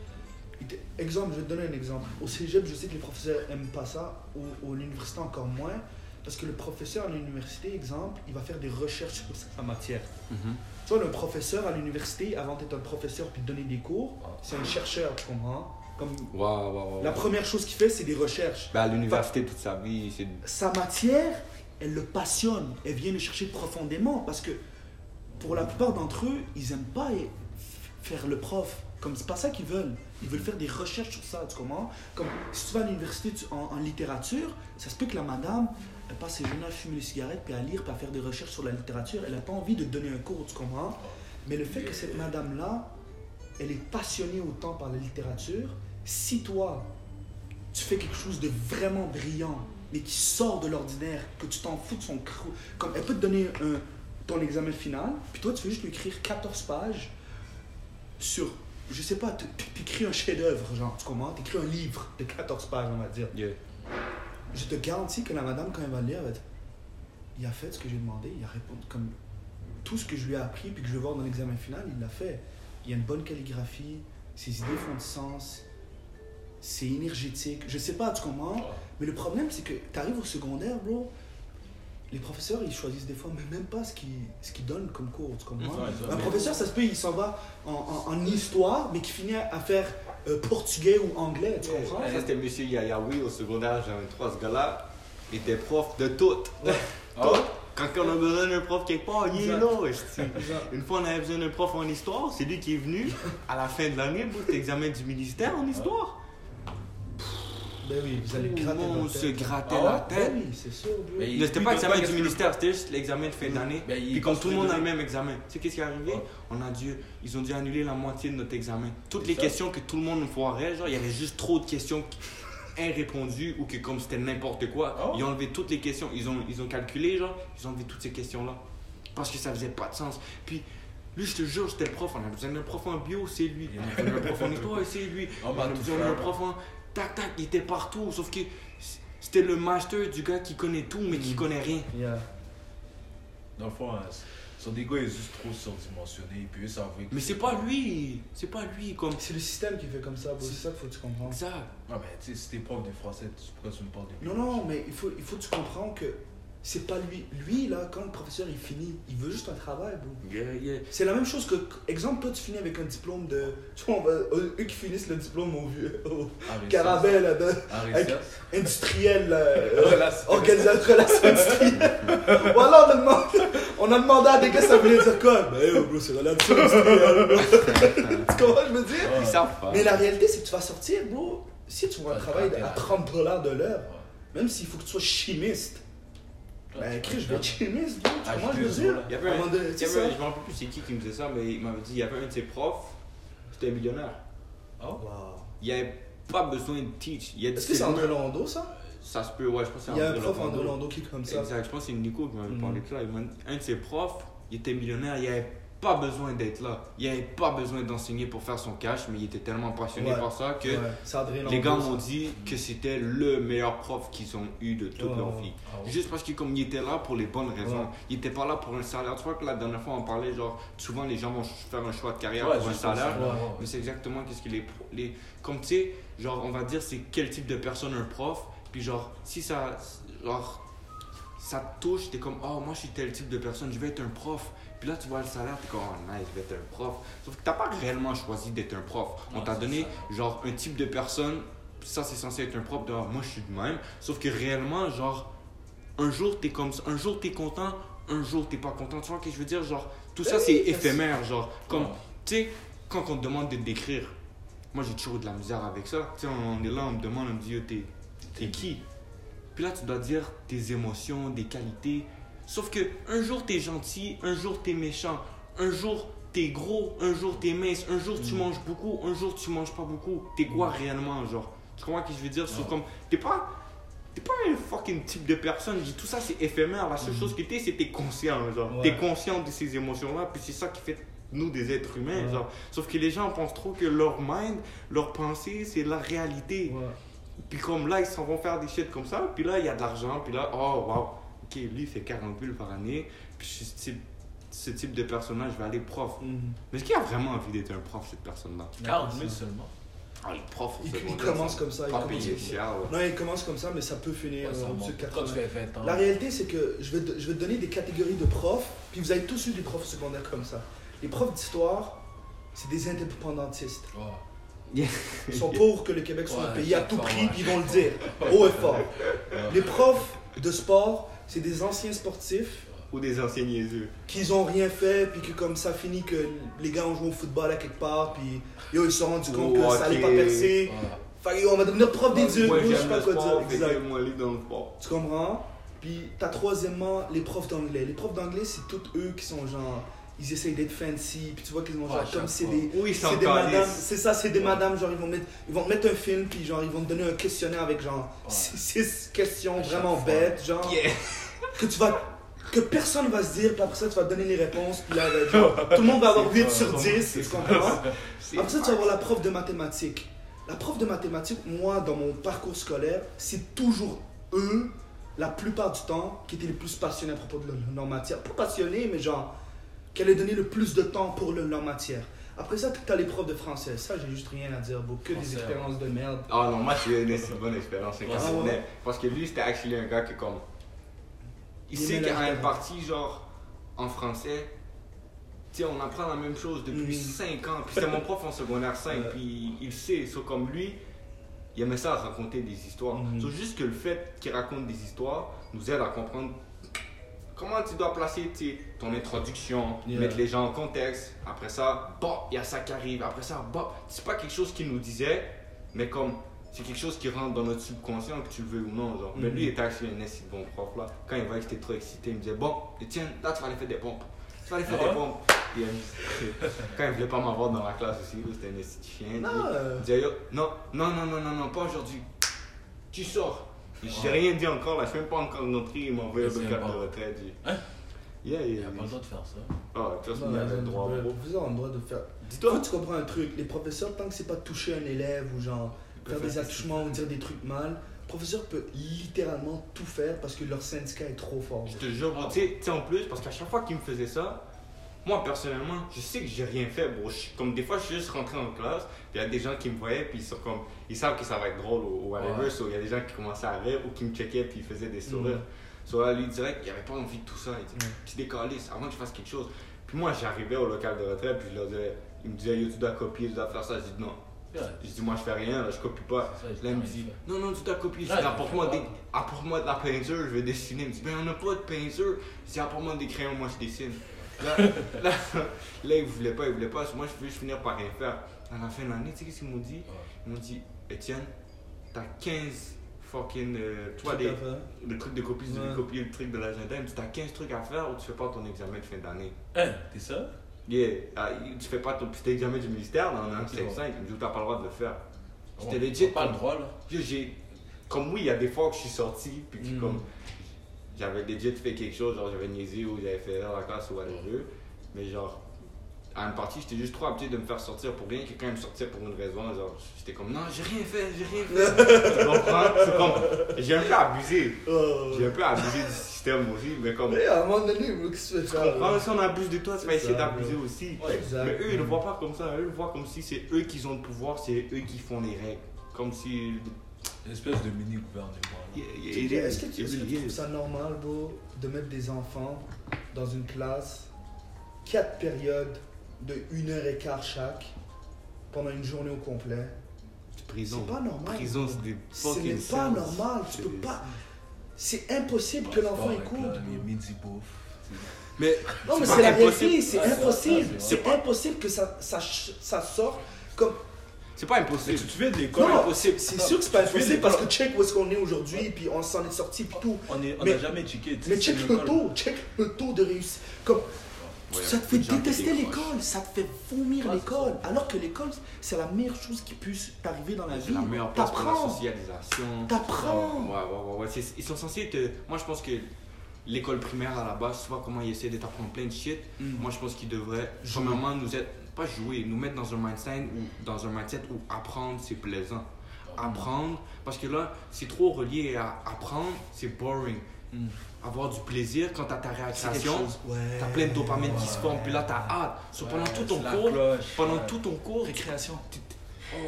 Exemple, je vais te donner un exemple. Au cégep, je sais que les professeurs aiment pas ça. Au, au l'université, encore moins. Parce que le professeur à l'université, exemple, il va faire des recherches sur sa matière. Tu vois, le professeur à l'université, avant d'être un professeur puis de donner des cours, c'est un chercheur, tu comprends? Comme la première chose qu'il fait, c'est des recherches. Ben, à l'université, toute sa vie, c'est. Sa matière, elle le passionne. Elle vient le chercher profondément parce que pour la plupart d'entre eux, ils aiment pas faire le prof. Comme c'est pas ça qu'ils veulent. Ils veulent faire des recherches sur ça, tu comprends? Comme si tu vas à l'université en, en littérature, ça se peut que la madame, elle passe ses journées à fumer des cigarettes, puis à lire, puis à faire des recherches sur la littérature. Elle n'a pas envie de donner un cours, tu comprends? Mais le fait que cette madame-là, elle est passionnée autant par la littérature, si toi, tu fais quelque chose de vraiment brillant, mais qui sort de l'ordinaire, que tu t'en fous de son crou, comme elle peut te donner un, ton examen final, puis toi, tu veux juste lui écrire 14 pages sur je sais pas, t'écris un chef-d'œuvre, genre, tu comprends? T'écris un livre de 14 pages, on va dire. Yeah. Je te garantis que la madame, quand elle va le lire, elle va dire Il a fait ce que j'ai demandé, il a répondu comme tout ce que je lui ai appris, puis que je vais voir dans l'examen final, il l'a fait. Il y a une bonne calligraphie, ses idées font du sens, c'est énergétique. Je sais pas, tu comprends? Mais le problème, c'est que tu arrives au secondaire, bro. Les professeurs, ils choisissent des fois mais même pas ce qu'ils ce donnent comme cours, tu comprends? Ouais, Un professeur, ça se peut, il s'en va en, en- en histoire, mais qui finit à faire euh, portugais ou anglais, tu comprends? Ça, c'était monsieur Yayaoui au secondaire, j'avais trois, ce gars-là. Il était prof de tout. Ah? Quand on a besoin d'un prof quelque part, il est là. Une fois, on avait besoin d'un prof en histoire, c'est lui qui est venu à la fin de l'année pour l'examen du ministère en histoire. Ben oui, vous allez Tout le gratter monde votre se grattait Ah la tête? Ben oui, c'est sûr, bro. Mais il- Mais c'était pas l'examen du ministère, c'était juste l'examen de fin d'année. Ben, Puis comme tout le monde a le même examen, tu sais qu'est-ce qui est arrivé? On a dû, ils ont dû annuler la moitié de notre examen. Toutes les ça. questions que tout le monde foirait, genre il y avait juste trop de questions irrépondues ou que comme c'était n'importe quoi, Ah ils ont enlevé toutes les questions, ils ont, ils ont calculé genre, ils ont enlevé toutes ces questions là parce que ça faisait pas de sens. Puis lui, je te jure, c'était le prof. On a besoin d'un prof en bio, c'est lui. On a besoin d'un prof en histoire, c'est lui. On On va a besoin d'un là. prof en tac tac. Il était partout, sauf que c'était le master du gars qui connaît tout mais qui Mm. connaît rien. Yeah. Dans le fond, hein, son ego est juste trop surdimensionné. Puis eux, ça veut Mais c'est pas lui, c'est pas lui comme C'est le système qui fait comme ça, bro. C'est ça qu'il faut que tu comprends. ça. Ah, mais tu sais, si t'es prof de français, tu- pourquoi tu me parles de Non, non, mais il faut, il faut que tu comprends que c'est pas lui. Lui, là, quand le professeur il finit, il veut juste un travail, bro. Yeah, yeah. C'est la même chose que, exemple, toi, tu finis avec un diplôme de. Tu vois, on va- eux qui finissent le diplôme au vieux. Au Arrête carabel, là, de avec- ça. industriel. euh, Relation. Organisation relation industrielle. voilà, on a, demandé, on a demandé à des gars, ça voulait dire quoi? Ben, yo, bro, c'est relation industrielle, tu comprends, je veux dire? Ils savent pas. Mais la réalité, c'est que tu vas sortir, bro. Si tu vois un travail à t'es- 30 dollars de l'heure, même s'il faut que tu sois chimiste, ben, Chris, je vais être chimiste, bro. Tu Ah, comprends, je veux suis dire désolé. Il y avait À un un, moment donné, il y c'est avait ça. un- je me rappelle plus c'est qui qui me disait ça, mais il m'avait dit il y avait un de ses profs, c'était un millionnaire. Ah, Wow. Il avait pas besoin de teach. Est-ce que c'est André Lando, ça? Ça se peut, ouais, je pense que c'est Il y a un André prof. André Lando qui est comme ça. Exact, je pense que c'est Nico qui m'avait Mhm. parlé de ça. Il m'a dit, Un de ses profs, il était millionnaire, il avait pas besoin d'être là. Il avait pas besoin d'enseigner pour faire son cash, mais il était tellement passionné Ouais. par ça que Ouais, les gars m'ont dit que c'était le meilleur prof qu'ils ont eu de toute leur ouais. vie. Ah. Juste parce qu'il comme il était là pour les bonnes raisons. Ouais. Il était pas là pour un salaire. Tu vois que la dernière fois on parlait genre souvent les gens vont faire un choix de carrière Ouais, pour un salaire. ça, ouais, ouais. Mais c'est exactement qu'est-ce que les, les comme tu sais genre on va dire c'est quel type de personne un prof puis genre si ça genre ça te touche t'es comme oh moi je suis tel type de personne je vais être un prof puis là tu vois le salaire t'es comme oh nice je vais être un prof. Sauf que t'as pas réellement choisi d'être un prof. On t'a donné ça. genre un type de personne ça c'est censé être un prof de Ah, moi je suis de même. Sauf que réellement genre un jour t'es comme ça un jour t'es content un jour t'es pas content. Tu vois ce que je veux dire? Genre tout ça c'est ça, éphémère genre comme tu sais, quand on te demande de te décrire, moi j'ai toujours de la misère avec ça. Tu sais, on est là, on me demande, on me dit, t'es, t'es qui? Puis là, tu dois dire tes émotions, des qualités. Sauf que un jour t'es gentil, un jour t'es méchant, un jour t'es gros, un jour t'es mince, un jour tu Mm. manges beaucoup, un jour tu manges pas beaucoup. T'es quoi réellement, genre? Tu comprends ce que je veux dire? Ouais. comme, t'es pas. T'es pas un fucking type de personne. Dis, Tout ça, c'est éphémère. La seule chose que t'es, c'est t'es conscient. Genre. Ouais. T'es conscient de ces émotions-là. Puis c'est ça qui fait nous des êtres humains. Ouais. Genre. Sauf que les gens pensent trop que leur mind, leur pensée, c'est la réalité. Ouais. Puis comme là, ils s'en vont faire des shit comme ça. Puis là, il y a de l'argent. Puis là, oh, wow. Ok, lui, il fait 40 bulles par année. Puis je suis ce type, ce type de personnage, je vais aller prof. Mhm. Mais est-ce qu'il a vraiment envie d'être un prof, cette personne-là? 40 000 seulement. Ah, les profs, Il, il commence comme ça. Il commence comme ouais. Non, il commence comme ça, mais ça peut finir Ouais, ça euh, tu 80. fais 20 ans. La réalité, c'est que je vais, te- je vais te donner des catégories de profs, puis vous avez tous eu des profs secondaires comme ça. Les profs d'histoire, c'est des indépendantistes. Ils sont pour que le Québec soit un Ouais, pays à tout prix, ouais. puis ils vont le dire, haut et fort. Ouais. Les profs de sport, c'est des anciens sportifs Ou des anciens niaiseux. qui ont rien fait, puis que comme ça finit que les gars ont joué au football à quelque part, puis yo, ils se sont rendus compte Oh, que ça allait pas percer. Fait yo, on va devenir prof des dieux, Moi, je sais pas quoi sport, dire. Exact. que moi, aller dans le sport. Tu comprends? Puis t'as troisièmement les profs d'anglais. Les profs d'anglais, c'est tous eux qui sont genre. Ils essayent d'être fancy, puis tu vois qu'ils ont Ouais, genre comme c'est des. Oui, C'est des madames, c'est ça, c'est des madames, genre ils vont, mettre, ils vont mettre un film, puis genre ils vont te donner un questionnaire avec genre six, questions vraiment bêtes, genre que tu vas que personne va se dire, puis après ça, tu vas donner les réponses, puis là, genre, tout le monde va avoir 8 sur 10, tu comprends? Après ça, tu vas avoir la prof de mathématiques. La prof de mathématiques, moi, dans mon parcours scolaire, c'est toujours eux, la plupart du temps, qui étaient les plus passionnés à propos de leur matière. Pas passionnés, mais genre, qui allaient donner le plus de temps pour le- leur matière. Après ça, t'as les profs de français. Ça, j'ai juste rien à dire, bro. Que des expériences de merde. Ah non, moi, eu une bonne expérience un ouais? Parce que lui, c'était actually un gars qui, comme. Il Il sait aimait qu'il y a la une différence. partie, genre, en français. Tu sais, on apprend la même chose depuis Mhm. 5 ans. Puis c'était mon prof en secondaire 5, Ouais. puis il sait. So, comme lui, il aimait ça raconter des histoires. Mhm. So, juste que le fait qu'il raconte des histoires nous aide à comprendre comment tu dois placer ton introduction, Yeah. mettre les gens en contexte? Après ça, bon, il y a ça qui arrive. Après ça, bon, c'est pas quelque chose qu'il nous disait, mais comme c'est quelque chose qui rentre dans notre subconscient, que tu le veux ou non. Genre. Mais lui, il était actually un assez bon prof là. Quand il voyait que j'étais trop excité, il me disait Bon, tiens, là, tu vas aller faire des pompes. Tu vas aller faire des ouais? pompes. Quand il voulait pas m'avoir dans la classe aussi, c'était un esti chien. Non, Il disait Yo, non, non, non, non, non, non, pas aujourd'hui. Tu sors. J'ai rien dit encore là, je suis même pas encore rentré, il m'a envoyé le pas- de retraite. Hein? Yeah, Il yeah. a pas le droit de faire ça. Ah, tu vois, non, il le non, droit. le bro. professeur a le droit de faire. Dis-toi. Toi, tu comprends un truc. Les professeurs, tant que c'est pas toucher un élève ou genre faire faire des attouchements ou dire des trucs mal, le professeur peut littéralement tout faire parce que leur syndicat est trop fort. Je te jure, tu sais- tu sais, en plus, parce qu'à chaque fois qu'il me faisait ça, moi personnellement, je sais que j'ai rien fait, bro. Je- comme des fois, je suis juste rentré en classe, puis il y a des gens qui me voyaient, puis ils sont comme, ils savent que ça va être drôle ou, ou whatever, Ouais. so il y a des gens qui commençaient à rire ou qui me checkaient, puis ils faisaient des sourires. So là, lui, direct, il avait pas envie de tout ça. Il dit, Ouais. tu décalisses avant que je fasse quelque chose. Puis moi, j'arrivais au local de retraite, puis je leur disais, il me disait, yo, tu dois copier, tu dois faire ça. Je dis, non. Yeah. Je dis, moi, je fais rien, là, je copie pas. Ça, Là, il me dit, non, non, tu dois copier. Je dis, des, apporte-moi de la peinture, je vais dessiner. Il me dit, ben, on n'a pas de peinture. Je dis, apporte-moi des crayons, moi, je dessine. Là, là, là, il voulait pas, il voulait pas. Moi, je voulais juste finir par rien faire. À la fin de l'année, tu sais qu'est-ce qu'ils m'ont dit? Ils m'ont dit, Étienne, t'as 15 fucking. euh, Truc des, le truc de copie, tu Ouais. devais copier le truc de l'agenda. Il me dit, t'as 15 trucs à faire ou tu fais pas ton examen de fin d'année? Hein, t'es ça? Yeah, ah, tu fais pas ton petit examen du ministère dans un Ok, 5 5 Il me dit, t'as pas le droit de le faire. J'étais On- legit pas le comme- droit là? Comme oui, il y a des fois que je suis sorti, puis que Mm. comme. J'avais legit fait quelque chose, genre j'avais niaisé ou j'avais fait la classe ou whatever. Mais genre, à une partie, j'étais juste trop habitué de me faire sortir pour rien. Quelqu'un me sortait pour une raison, genre, j'étais comme non, j'ai rien fait, j'ai rien fait. tu comprends? C'est comme. J'ai un peu abusé. Oh. J'ai un peu abusé du système aussi, mais comme. Mais à un moment donné, qu'est-ce que tu fais Tu comprends? Si on abuse de toi, tu vas essayer d'abuser aussi. Ouais. Mais eux, ils le voient pas comme ça. Eux, ils le voient comme si c'est eux qui ont le pouvoir, c'est eux qui font les règles. Comme si. Une espèce de mini gouvernement. Est-ce que tu It est-ce que really tu trouves ça normal, bro, de mettre des enfants dans une classe, quatre périodes de une heure et quart chaque, pendant une journée au complet? Prison. C'est pas normal. Prison, c'est des Ce fucking n'est pas normal, tu peux pas. C'est impossible que l'enfant écoute. Mais Non, mais C'est la impossible. réalité, c'est c'est impossible. C'est impossible que ça, ça, ça sorte comme. C'est pas Mais impossible. tu te l'école Non, impossible. c'est sûr que c'est pas impossible parce que check où est-ce qu'on est aujourd'hui, puis on s'en est sorti, puis tout. On n'a jamais checké. Mais check le taux, check le taux de réussite. Comme, Ouais, ça te fait détester l'école, ça te fait vomir Ouais, l'école. Alors que l'école, c'est la meilleure chose qui puisse t'arriver dans la C'est vie. la meilleure place pour la T'apprends, socialisation. t'apprends. Ouais, ouais, ouais. Ils sont censés te. Moi, je pense que l'école primaire à la base, tu vois comment ils essaient de t'apprendre plein de shit. Mm. Moi, je pense qu'ils devraient, premièrement, nous être. Pas jouer, nous mettre dans un mindset où, dans un mindset où apprendre, c'est plaisant. Apprendre, parce que là, c'est trop relié à apprendre, c'est boring. Mm. Avoir du plaisir quand t'as ta chose. Ouais. t'as plein de dopamine qui se forme, puis là, t'as hâte. So, Ouais, pendant tout ton cours, cloche, pendant tout ton cours, Récréation. Oh,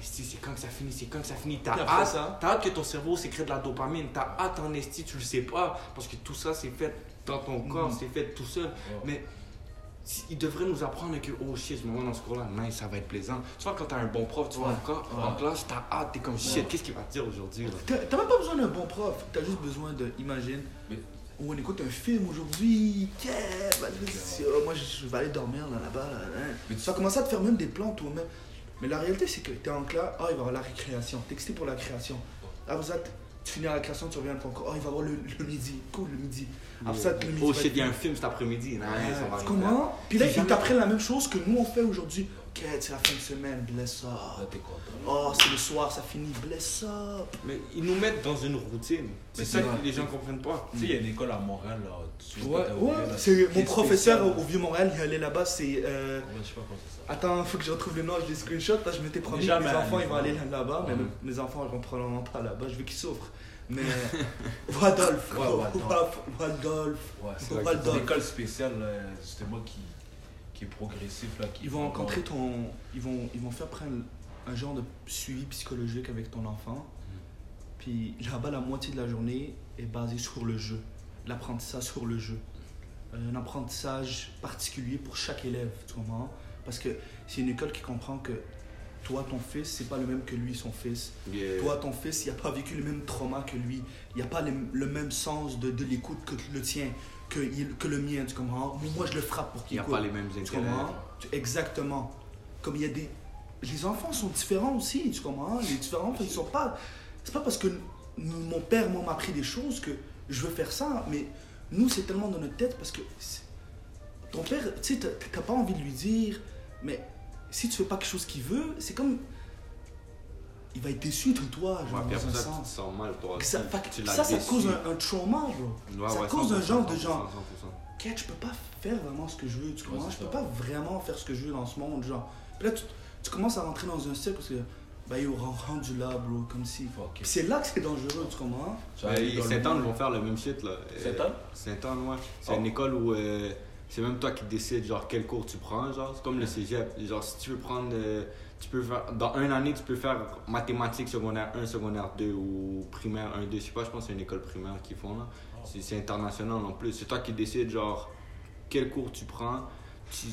c'est quand que ça finit, c'est quand que ça finit. T'as hâte, hâte que ton cerveau sécrète de la dopamine. T'as hâte en esti, tu le sais pas. Parce que tout ça, c'est fait dans ton corps, Mhm. c'est fait tout seul. Mais il devrait nous apprendre que, oh shit, je me vois dans ce cours-là, nice, ça va être plaisant. Tu vois, quand t'as un bon prof, tu vois, Ouais. encore en classe, t'as hâte, t'es comme shit, Ouais. qu'est-ce qu'il va te dire aujourd'hui? là? T'as même pas besoin d'un bon prof, t'as juste besoin de, imagine, Mais- on écoute un film aujourd'hui, yeah, oh, moi je vais aller dormir là, là-bas, là, là. Mais tu vas commencer à te faire même des plans toi-même. Mais la réalité c'est que t'es en classe, ah il va y avoir la récréation, t'es excité pour la création. Après ça, tu finis la création, tu reviens de ton cours, oh il va y avoir le, le midi, cool le midi. Après ça, le midi. Oh shit, il y a un film cet après-midi, nice, on va tu le comprends? Puis là, jamais- t'apprennent la même chose que nous on fait aujourd'hui. Quête, c'est la fin de semaine, bless up. Là, t'es content. Oh, c'est le soir, ça finit, bless up. Mais ils nous mettent dans une routine. C'est ça que les gens comprennent pas. Tu sais, il y a une école à Montréal, là. tu Ouais, ouais. là, C'est mon est professeur spécial. au Vieux-Montréal, il allait là-bas, c'est. euh, Ouais, je sais pas comment c'est ça. Attends, faut que je retrouve le nom, je les screenshot parce que je m'étais promis que mes enfants allé ils vont aller là-bas, mais Ouais. mes- mes enfants ils vont probablement pas là-bas, je veux qu'ils souffrent. Mais. Que le c'est une école spéciale, là, justement, qui, qui est progressif, là. Qui Ils vont rencontrer ton. Ils vont, ils vont faire prendre un genre de suivi psychologique avec ton enfant. Puis là-bas, la moitié de la journée est basée sur le jeu. L'apprentissage sur le jeu. Un apprentissage particulier pour chaque élève, tu comprends? Parce que c'est une école qui comprend que toi, ton fils, c'est pas le même que lui, son fils. Yeah. Toi, ton fils, il n'a pas vécu le même trauma que lui. Il n'a pas le, le même sens de, de l'écoute que le tien, que, il- que le mien, tu comprends? Moi, je le frappe pour Il qu'il n'y a pas les mêmes Tu intérêts. comprends? Tu- Exactement. Comme il y a des. Les enfants sont différents aussi, tu comprends? Les différents, ils sont pas. C'est pas parce que mon père, moi, m'a appris des choses que je veux faire ça, mais nous, c'est tellement dans notre tête parce que. Ton père, tu sais, t'as pas envie de lui dire, mais si tu fais pas quelque chose qu'il veut, c'est comme. Il va être déçu de toi, genre, Ouais, dans un ça, tu te sens. sens mal, toi. Ça, Tu ça, cause un, un trauma, bro. Ouais, ça ouais, cause un 100%, genre de 100%, genre. 100%. Quête, je peux pas faire vraiment ce que je veux, tu comprends? je peux pas vraiment faire ce que je veux dans ce monde, genre. Puis là, tu, tu commences à rentrer dans un cercle parce que, bah, yo, rendu là, bro, comme si. Fuck. Puis c'est là que c'est dangereux, tu comprends? Le Saint-Anne vont faire le même shit là. Saint-Anne? Saint-Anne, ouais. C'est Oh. une école où euh, c'est même toi qui décides genre quel cours tu prends, genre. C'est comme le cégep. Genre si tu veux prendre. euh, tu peux faire. Dans une année, tu peux faire mathématiques secondaire 1, secondaire 2 ou primaire 1, 2. Je sais pas, je pense que c'est une école primaire qu'ils font là. Oh. C'est international en plus. C'est toi qui décides genre quel cours tu prends, tu-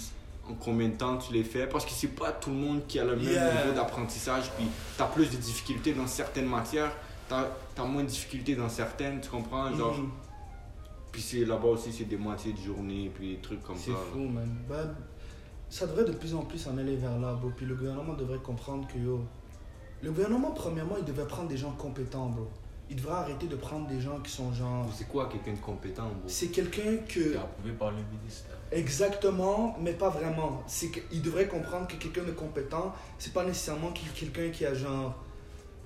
en combien de temps tu les fais. Parce que c'est pas tout le monde qui a le même Yeah. niveau d'apprentissage. Puis t'as plus de difficultés dans certaines matières, t'as as moins de difficultés dans certaines, tu comprends? Genre, Mhm. puis c'est là-bas aussi, c'est des moitiés de journée, puis des trucs comme ça. C'est fou, man. Ben, ça devrait de plus en plus en aller vers là, bro. Puis le gouvernement devrait comprendre que, yo. Le gouvernement, premièrement, il devrait prendre des gens compétents, bro. Il devrait arrêter de prendre des gens qui sont genre. C'est quoi quelqu'un de compétent, bro? C'est quelqu'un que. Approuvé par le ministère. Exactement, mais pas vraiment. C'est qu'il devrait comprendre que quelqu'un de compétent, c'est pas nécessairement quelqu'un qui a genre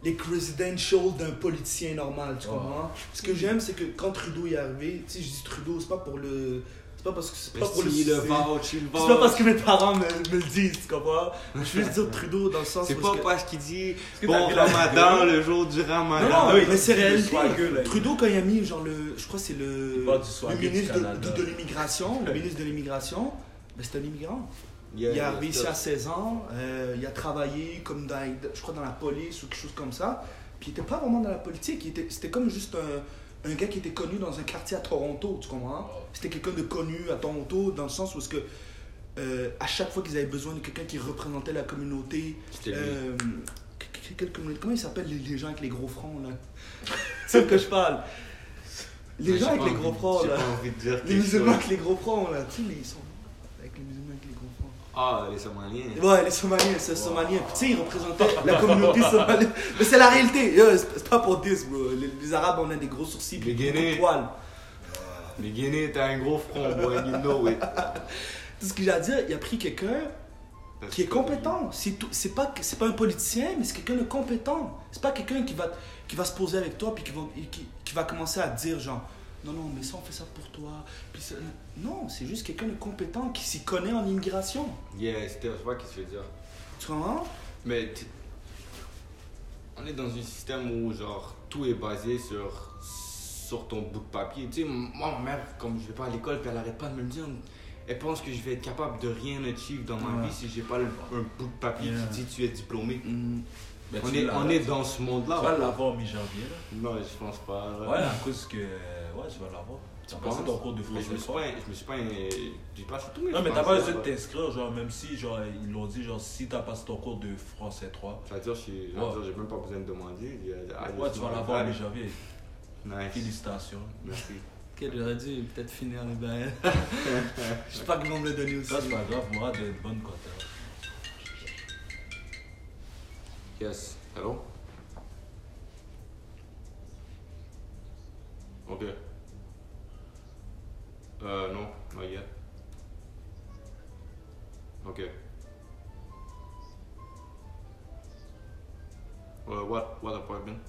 les credentials d'un politicien normal, tu comprends? Ce que j'aime, c'est que quand Trudeau est arrivé, tu sais, je dis Trudeau, c'est pas pour le. C'est pas parce que c'est pas pour le. c'est- le vouch, il le C'est pas parce que mes parents me, me le disent, tu comprends? Je veux dire Trudeau dans le sens C'est pas que- parce qu'il dit bon ramadan, le jour du ramadan. Non, non, oui, mais c'est réalité. swagger, là. Trudeau, quand il a mis, genre, le, je crois que c'est le, le ministre de, de- de l'immigration, le ministre de l'immigration, ben, c'est un immigrant. Yeah, il est arrivé ici c'est- à 16 ans, euh, il a travaillé comme dans, je crois dans la police ou quelque chose comme ça. Puis il était pas vraiment dans la politique, il était- c'était comme juste un, un gars qui était connu dans un quartier à Toronto, tu comprends? C'était quelqu'un de connu à Toronto dans le sens où que euh, à chaque fois qu'ils avaient besoin de quelqu'un qui représentait la communauté, euh, comment ils s'appellent les, gens avec les gros fronts là? C'est de que je parle. Les gens avec les gros fronts là. Les musulmans avec les gros fronts là. Tu sais, ils sont avec les musulmans avec les gros fronts. Ah, les Somaliens. Ouais, les Somaliens, c'est Somaliens. Tu sais, ils représentaient la communauté somalienne. Mais c'est la réalité. C'est pas pour 10, bro. Les, les Arabes, on a des gros sourcils. Les Guinéens. poils. Les Guinéens, t'as un gros front, boy, you know it. Tout ce que j'ai à dire, il a pris quelqu'un qui est compétent. C'est c'est pas, un politicien, mais c'est quelqu'un de compétent. C'est pas quelqu'un qui va, qui va se poser avec toi puis qui va, qui, qui va commencer à dire genre non non mais ça on fait ça pour toi. Puis ça- non, c'est juste quelqu'un de compétent qui s'y connaît en immigration. Yeah, c'était, vois que tu veux dire. Tu comprends? Mais on est dans un système où genre tout est basé sur sur ton bout de papier. Tu sais, moi ma mère comme je vais pas à l'école puis elle arrête pas de me le dire, elle pense que je vais être capable de rien achieve dans ma Ouais. vie si j'ai pas le- un bout de papier Yeah. qui dit tu es diplômé. Mm. Ben, On est on est dans ce monde Tu vas l'avoir en mi-janvier, là. Non, je pense pas. Ouais, à cause que. Ouais, tu vas l'avoir. Tu as passé ton cours de Mais je français. me suis pas je me suis pas j'ai passé tous mes Non, mais t'as pas français, besoin de t'inscrire, genre, même si, genre, ils l'ont dit, genre, si t'as passé ton cours de français 3, Ça veut dire que que j'ai même pas besoin de demander. Ouais, tu vas l'avoir en Allez. mi-janvier. Nice. Félicitations. Merci. Ok, j'aurais dû peut-être finir les bails. Je sais pas qu'ils vont me le donner aussi. Ça, c'est pas grave, moi, de bonne cote. Yes. Hello? Okay. Uh, no, not yet. Okay. Well, what what appointment?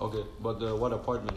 Okay, but uh, what appointment?